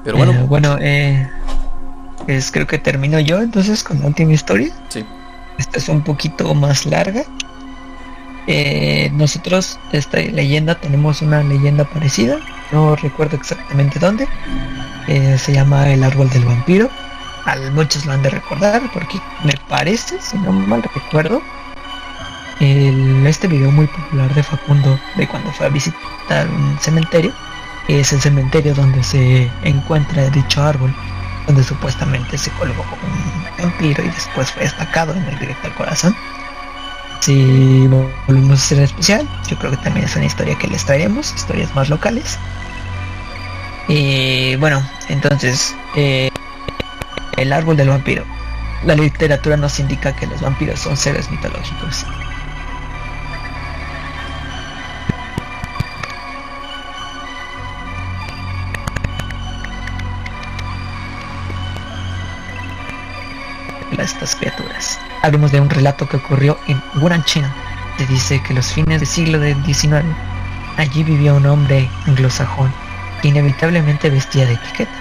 Pero bueno. Eh, bueno, eh, es, creo que termino yo entonces con la última historia. Sí. Esta es un poquito más larga. Eh, nosotros, esta leyenda, tenemos una leyenda parecida. No recuerdo exactamente dónde. Eh, se llama El Árbol del Vampiro. Al, muchos lo han de recordar porque me parece, si no mal recuerdo, este video muy popular de Facundo de cuando fue a visitar un cementerio es el cementerio donde se encuentra dicho árbol donde supuestamente se colgó un vampiro y después fue destacado en el directo al corazón si volvemos a hacer especial yo creo que también es una historia que les traeremos historias más locales y bueno, entonces, eh, el árbol del vampiro. La literatura nos indica que los vampiros son seres mitológicos. estas criaturas. Hablemos de un relato que ocurrió en Wuhan, China. Se dice que los fines del siglo XIX allí vivía un hombre anglosajón inevitablemente vestía de etiqueta.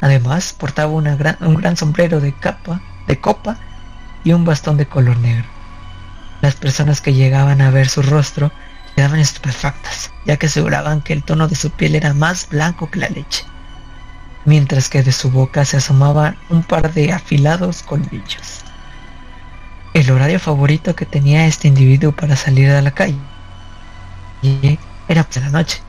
Además, portaba una gran, un gran sombrero de capa, de copa y un bastón de color negro. Las personas que llegaban a ver su rostro quedaban estupefactas, ya que aseguraban que el tono de su piel era más blanco que la leche. mientras que de su boca se asomaban un par de afilados colmillos. El horario favorito que tenía este individuo para salir a la calle era por la noche,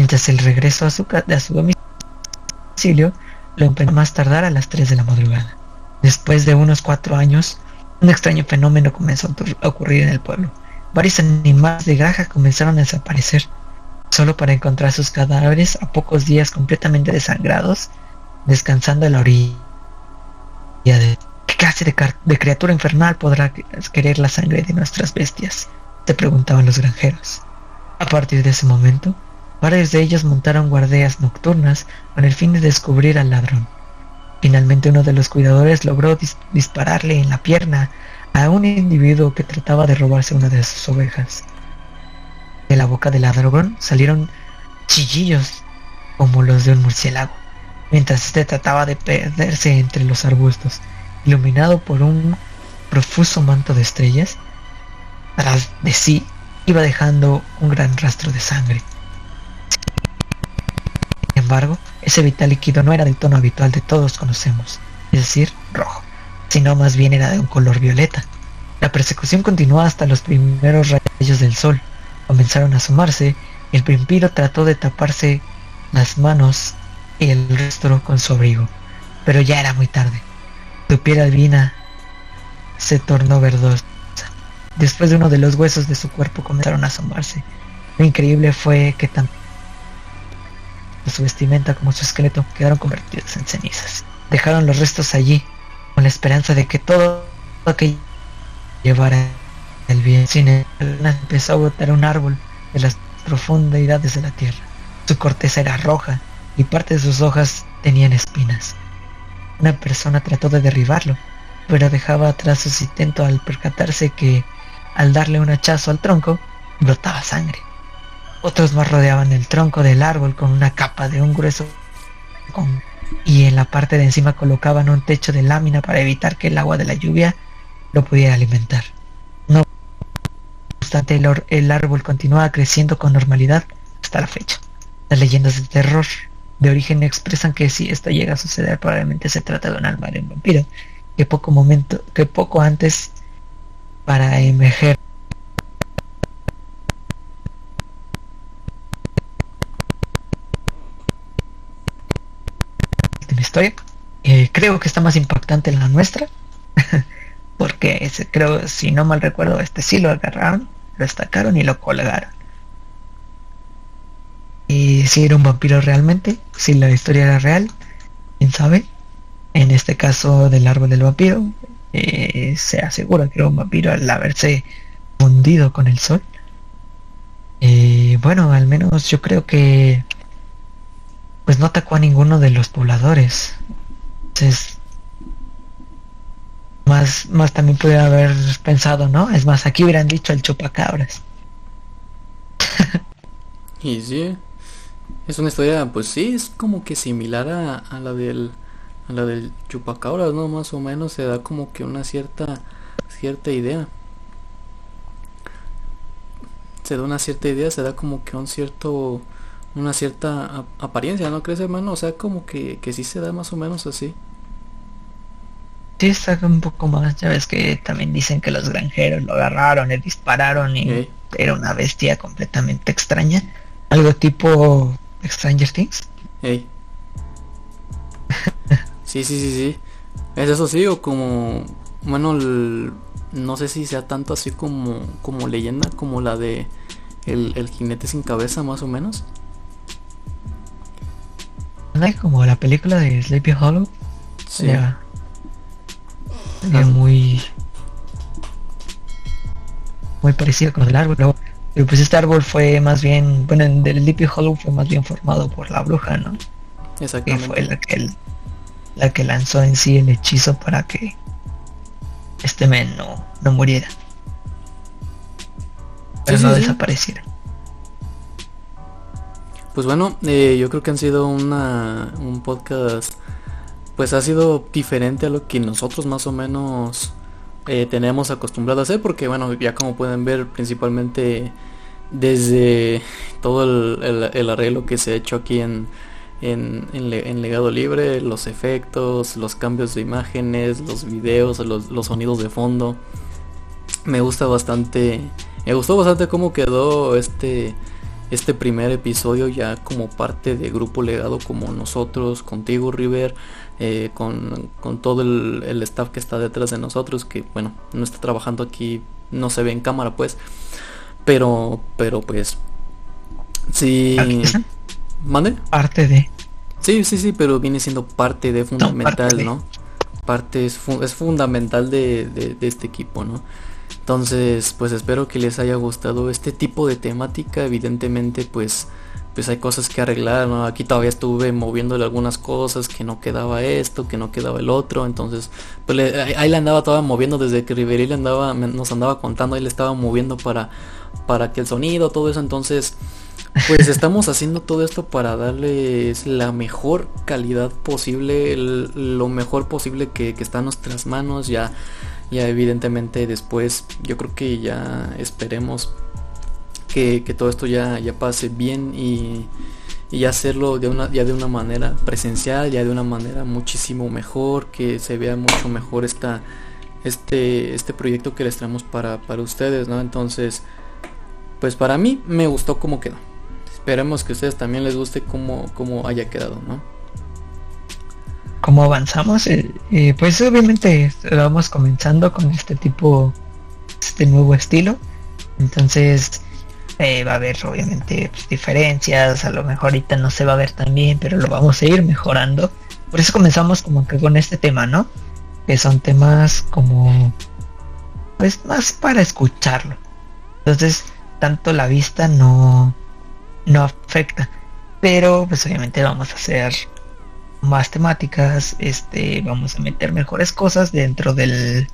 mientras el regreso a su, a domicilio lo empezó más tardar a las 3 de la madrugada. Después de unos cuatro años, un extraño fenómeno comenzó a ocurrir en el pueblo. Varios animales de granja comenzaron a desaparecer, solo para encontrar sus cadáveres a pocos días completamente desangrados, descansando en la orilla de... ¿Qué clase de, criatura infernal podrá querer la sangre de nuestras bestias? Se preguntaban los granjeros. A partir de ese momento, varios de ellos montaron guardias nocturnas con el fin de descubrir al ladrón. Finalmente uno de los cuidadores logró dispararle en la pierna a un individuo que trataba de robarse una de sus ovejas. De la boca del ladrón salieron chillillos como los de un murciélago, mientras este trataba de perderse entre los arbustos, iluminado por un profuso manto de estrellas. Tras de sí iba dejando un gran rastro de sangre. Embargo, ese vital líquido no era del tono habitual de todos conocemos, es decir, rojo, sino más bien era de un color violeta. La persecución continuó hasta los primeros rayos del sol. Comenzaron a asomarse y el vampiro trató de taparse las manos y el rostro con su abrigo, pero ya era muy tarde. Su piel albina se tornó verdosa. Después de uno de los huesos de su cuerpo comenzaron a asomarse. Lo increíble fue que su vestimenta como su esqueleto quedaron convertidos en cenizas. Dejaron los restos allí, con la esperanza de que todo aquello llevara el bien. Sin empezó a botar un árbol de las profundidades de la tierra. Su corteza era roja y parte de sus hojas tenían espinas. Una persona trató de derribarlo, pero dejaba atrás su intento al percatarse que, al darle un hachazo al tronco, brotaba sangre. Otros más rodeaban el tronco del árbol con una capa de un grueso y en la parte de encima colocaban un techo de lámina para evitar que el agua de la lluvia lo pudiera alimentar. No obstante, el, árbol continuaba creciendo con normalidad hasta la fecha. Las leyendas de terror de origen expresan que si esto llega a suceder probablemente se trata de un alma de un vampiro que poco momento que poco antes para emerger Eh, creo que está más impactante la nuestra. porque creo, si no mal recuerdo, este sí lo agarraron, lo destacaron y lo colgaron. Y si era un vampiro realmente, si la historia era real, quién sabe. En este caso del árbol del vampiro, eh, se asegura que era un vampiro al haberse fundido con el sol. Eh, bueno, al menos yo creo que pues no atacó a ninguno de los pobladores. Entonces, más, más también puede haber pensado, ¿no? Es más, aquí hubieran dicho el chupacabras. y sí, es una historia, pues sí, es como que similar a, a la del a la del chupacabras, ¿no? Más o menos se da como que una cierta cierta idea. Se da una cierta idea, se da como que un cierto una cierta apariencia, ¿no crees, hermano? O sea, como que, que sí se da más o menos así. Sí, está un poco más. Ya ves que también dicen que los granjeros lo agarraron, le dispararon y era una bestia completamente extraña. Algo tipo Stranger Things. sí, sí, sí, sí. ¿Es eso sí o como... Bueno, no sé si sea tanto así como, como leyenda, como la de el, el jinete sin cabeza, más o menos como la película de Sleepy Hollow. Sí. muy muy parecido con el árbol, pero, pues este árbol fue más bien, bueno, en el Sleepy Hollow fue más bien formado por la bruja, ¿no? Exactamente. Que fue la que, la que lanzó en sí el hechizo para que este men no, no muriera. Pero no desapareciera. Pues bueno, eh, yo creo que han sido una, un podcast, pues ha sido diferente a lo que nosotros más o menos eh, tenemos acostumbrado a hacer, porque bueno, ya como pueden ver, principalmente desde todo el, arreglo que se ha hecho aquí en, en, en, legado libre, los efectos, los cambios de imágenes, los videos, los, los sonidos de fondo. Me gusta bastante, me gustó bastante cómo quedó este este primer episodio ya como parte de Grupo Legado como nosotros, contigo River, eh, con, todo el, staff que está detrás de nosotros, que bueno, no está trabajando aquí, no se ve en cámara pues, pero, pero pues, sí, ¿mande? Parte de. Sí, sí, sí, pero viene siendo parte de fundamental, ¿no? Parte, es, es, fundamental de, de este equipo, ¿no? Entonces, pues espero que les haya gustado este tipo de temática. Evidentemente, pues, pues hay cosas que arreglar, ¿no? Aquí todavía estuve moviéndole algunas cosas, que no quedaba esto, que no quedaba el otro. Entonces, pues ahí le andaba toda moviendo desde que Riveri le andaba, nos andaba contando, ahí le estaba moviendo para, para que el sonido, todo eso. Entonces, pues estamos haciendo todo esto para darles la mejor calidad posible, lo mejor posible que, que está en nuestras manos. Ya ya evidentemente después yo creo que ya esperemos que, todo esto ya, ya pase bien y, y hacerlo de una, ya de una manera presencial, ya de una manera muchísimo mejor, que se vea mucho mejor esta, este, este proyecto que les traemos para, para ustedes, ¿no? Entonces, pues para mí me gustó como quedó. Esperemos que a ustedes también les guste como, como haya quedado, ¿no? Cómo avanzamos, eh, eh, pues obviamente vamos comenzando con este tipo, este nuevo estilo. Entonces eh, va a haber obviamente pues, diferencias, a lo mejor ahorita no se va a ver tan bien, pero lo vamos a ir mejorando. Por eso comenzamos como que con este tema, ¿no? Que son temas como, pues más para escucharlo. Entonces, tanto la vista no, no afecta. Pero pues obviamente vamos a hacer más temáticas, este, vamos a meter mejores cosas dentro del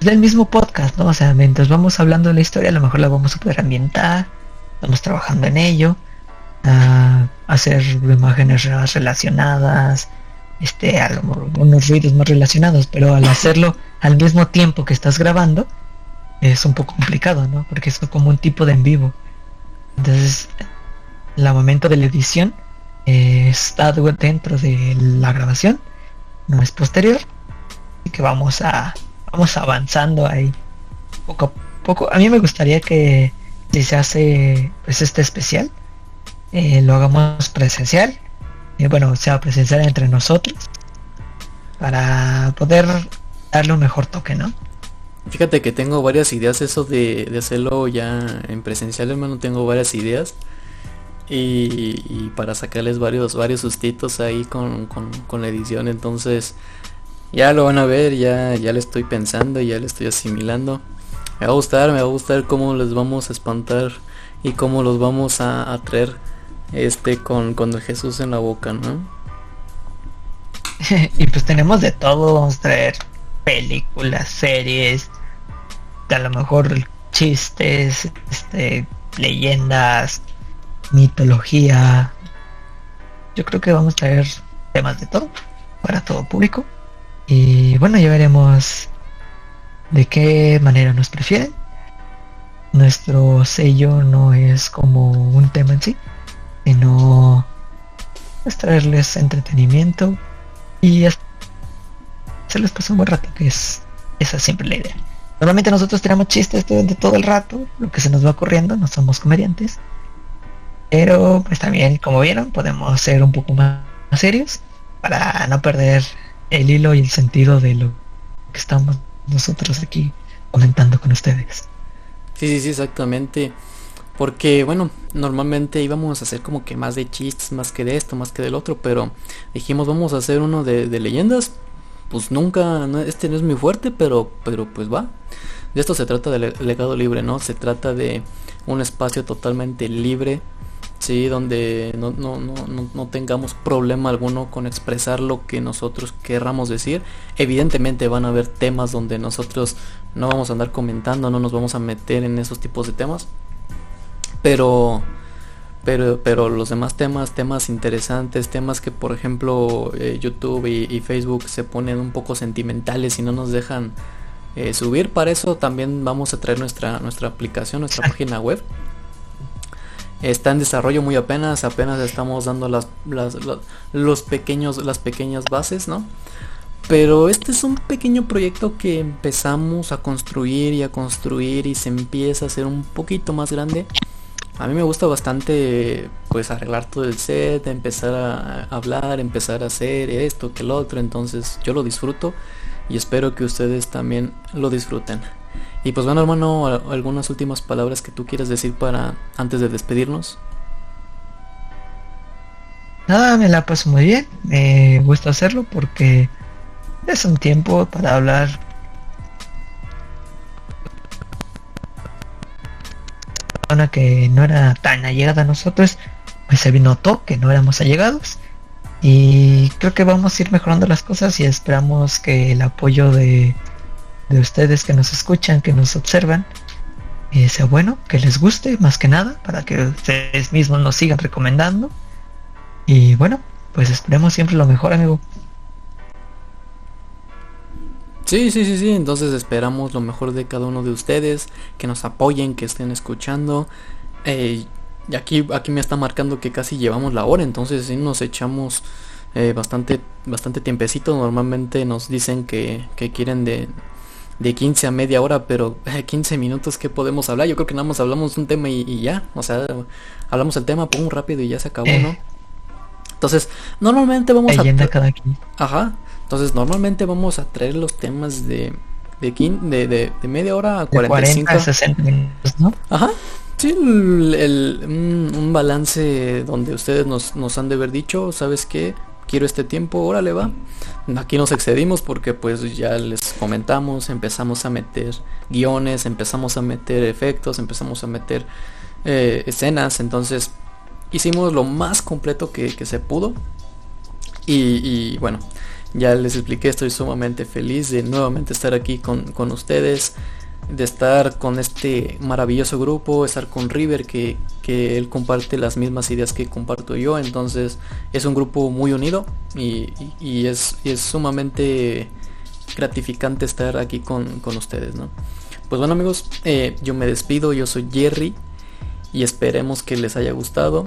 del mismo podcast, ¿no? O sea, mientras vamos hablando de la historia, a lo mejor la vamos a poder ambientar, estamos trabajando en ello, a hacer imágenes relacionadas, este, a lo mejor unos ruidos más relacionados, pero al hacerlo al mismo tiempo que estás grabando, es un poco complicado, ¿no? Porque es como un tipo de en vivo. Entonces, el momento de la edición, está dentro de la grabación, no es posterior. y que vamos a vamos avanzando ahí poco a poco. A mí me gustaría que si se hace pues este especial, eh, lo hagamos presencial. y bueno, sea presencial entre nosotros para poder darle un mejor toque, ¿no? Fíjate que tengo varias ideas eso de, de hacerlo ya en presencial, hermano, tengo varias ideas. Y, para sacarles varios varios sustitos ahí con, la edición. Entonces ya lo van a ver ya ya le estoy pensando ya le estoy asimilando. Me va a gustar me va a gustar cómo les vamos a espantar y cómo los vamos a, traer este con, con Jesús en la boca no y pues tenemos de todo vamos a traer películas series a lo mejor chistes este leyendas mitología. Yo creo que vamos a traer temas de todo para todo público. Y bueno, ya veremos de qué manera nos prefieren. Nuestro sello no es como un tema en sí, sino es traerles entretenimiento y hacerles pasar un buen rato, que es esa siempre la idea. Normalmente nosotros tenemos chistes durante todo el rato, lo que se nos va ocurriendo, no somos comediantes. Pero pues también, como vieron, podemos ser un poco más serios para no perder el hilo y el sentido de lo que estamos nosotros aquí comentando con ustedes. Sí, sí, sí, exactamente. Porque, bueno, normalmente íbamos a hacer como que más de chistes, más que de esto, más que del otro, pero dijimos vamos a hacer uno de, leyendas. Pues nunca, este no es muy fuerte, pero, pero pues va. De esto se trata de legado libre, ¿no? Se trata de un espacio totalmente libre Sí, donde no, no, no, no, tengamos problema alguno con expresar lo que nosotros querramos decir. Evidentemente van a haber temas donde nosotros no vamos a andar comentando, no nos vamos a meter en esos tipos de temas. Pero, pero, pero los demás temas, temas interesantes, temas que por ejemplo eh, YouTube y, Facebook se ponen un poco sentimentales y no nos dejan eh, subir. Para eso también vamos a traer nuestra, nuestra aplicación, nuestra página web está en desarrollo muy apenas, apenas estamos dando las, los pequeños, las pequeñas bases, ¿no? Pero este es un pequeño proyecto que empezamos a construir y a construir y se empieza a hacer un poquito más grande. A mí me gusta bastante pues arreglar todo el set, empezar a hablar, empezar a hacer esto, que lo otro, entonces yo lo disfruto y espero que ustedes también lo disfruten. Y pues bueno hermano, algunas últimas palabras que tú quieras decir para antes de despedirnos. Nada, me la paso muy bien, me gusta hacerlo porque es un tiempo para hablar. Persona que no era tan allegada a nosotros, pues se notó que no éramos allegados. Y creo que vamos a ir mejorando las cosas y esperamos que el apoyo de de ustedes que nos escuchan, que nos observan, eh, sea bueno, que les guste más que nada, para que ustedes mismos nos sigan recomendando. Y bueno, pues esperemos siempre lo mejor, amigo. Sí, sí, sí, sí, entonces esperamos lo mejor de cada uno de ustedes, que nos apoyen, que estén escuchando. Eh, y aquí, aquí me está marcando que casi llevamos la hora, entonces sí nos echamos eh, bastante, bastante tiempecito. Normalmente nos dicen que, que quieren de de 15 a media hora, pero 15 minutos que podemos hablar. Yo creo que nada más hablamos un tema y, ya. O sea, hablamos el tema, pum, rápido y ya se acabó, ¿no? Eh. Entonces, normalmente vamos a... Cada Ajá. Entonces, normalmente vamos a traer los temas de de, de, de, media hora a 45. 40 60 minutos, ¿no? Ajá. Sí, el, un, balance donde ustedes nos, nos han de haber dicho, ¿sabes qué? quiero este tiempo, órale va. Aquí nos excedimos porque pues ya les comentamos, empezamos a meter guiones, empezamos a meter efectos, empezamos a meter eh, escenas, entonces hicimos lo más completo que, se pudo. Y, bueno, ya les expliqué, estoy sumamente feliz de nuevamente estar aquí con, con ustedes de estar con este maravilloso grupo, estar con River que, que, él comparte las mismas ideas que comparto yo, entonces es un grupo muy unido y, y, es, es, sumamente gratificante estar aquí con, con ustedes, ¿no? Pues bueno amigos, eh, yo me despido, yo soy Jerry y esperemos que les haya gustado.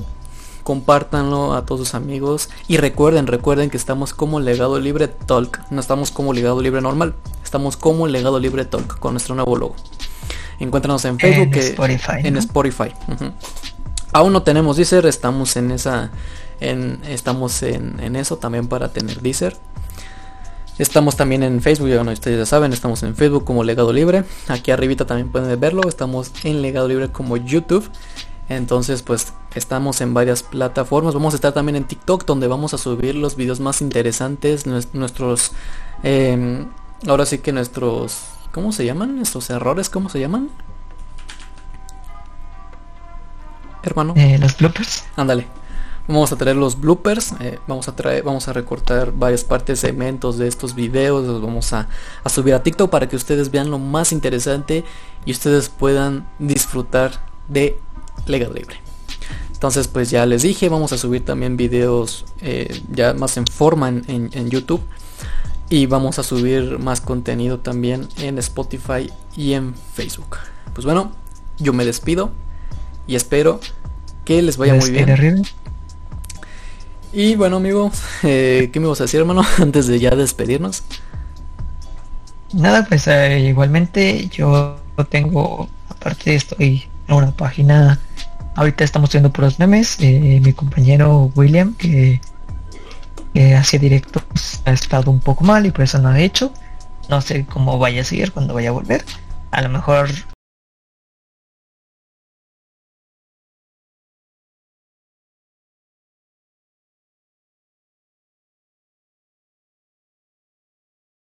Compártanlo a todos sus amigos. Y recuerden, recuerden que estamos como Legado Libre Talk, no estamos como Legado Libre normal, estamos como Legado Libre Talk con nuestro nuevo logo. Encuéntranos en Facebook, en Spotify. En Spotify. Aún no tenemos Deezer, estamos en esa, en, estamos en, eso también para tener Deezer. Estamos también en Facebook, ya ustedes ya saben, estamos en Facebook como Legado Libre. Aquí arribita también pueden verlo, estamos en Legado Libre como YouTube. Entonces pues estamos en varias plataformas. Vamos a estar también en TikTok donde vamos a subir los videos más interesantes. Nuestros... Em, ahora sí que nuestros... ¿Cómo se llaman? Nuestros errores, ¿cómo se llaman? Hermano. Eh, los bloopers. Ándale. Vamos a traer los bloopers, eh, vamos a traer, vamos a recortar varias partes, segmentos de estos videos, los vamos a, a subir a TikTok para que ustedes vean lo más interesante y ustedes puedan disfrutar de Legal Libre. Entonces pues ya les dije, vamos a subir también videos eh, ya más en forma en, YouTube. Y vamos a subir más contenido también en Spotify y en Facebook. Pues bueno, yo me despido y espero que les vaya muy bien. Y bueno amigos, eh, ¿qué me vas a decir hermano antes de ya despedirnos? Nada, pues eh, igualmente yo tengo, aparte estoy en una página Ahorita estamos viendo puros memes. Eh, mi compañero William, que, hacía directo, ha estado un poco mal y por eso no ha hecho. No sé cómo vaya a seguir cuando vaya a volver. A lo mejor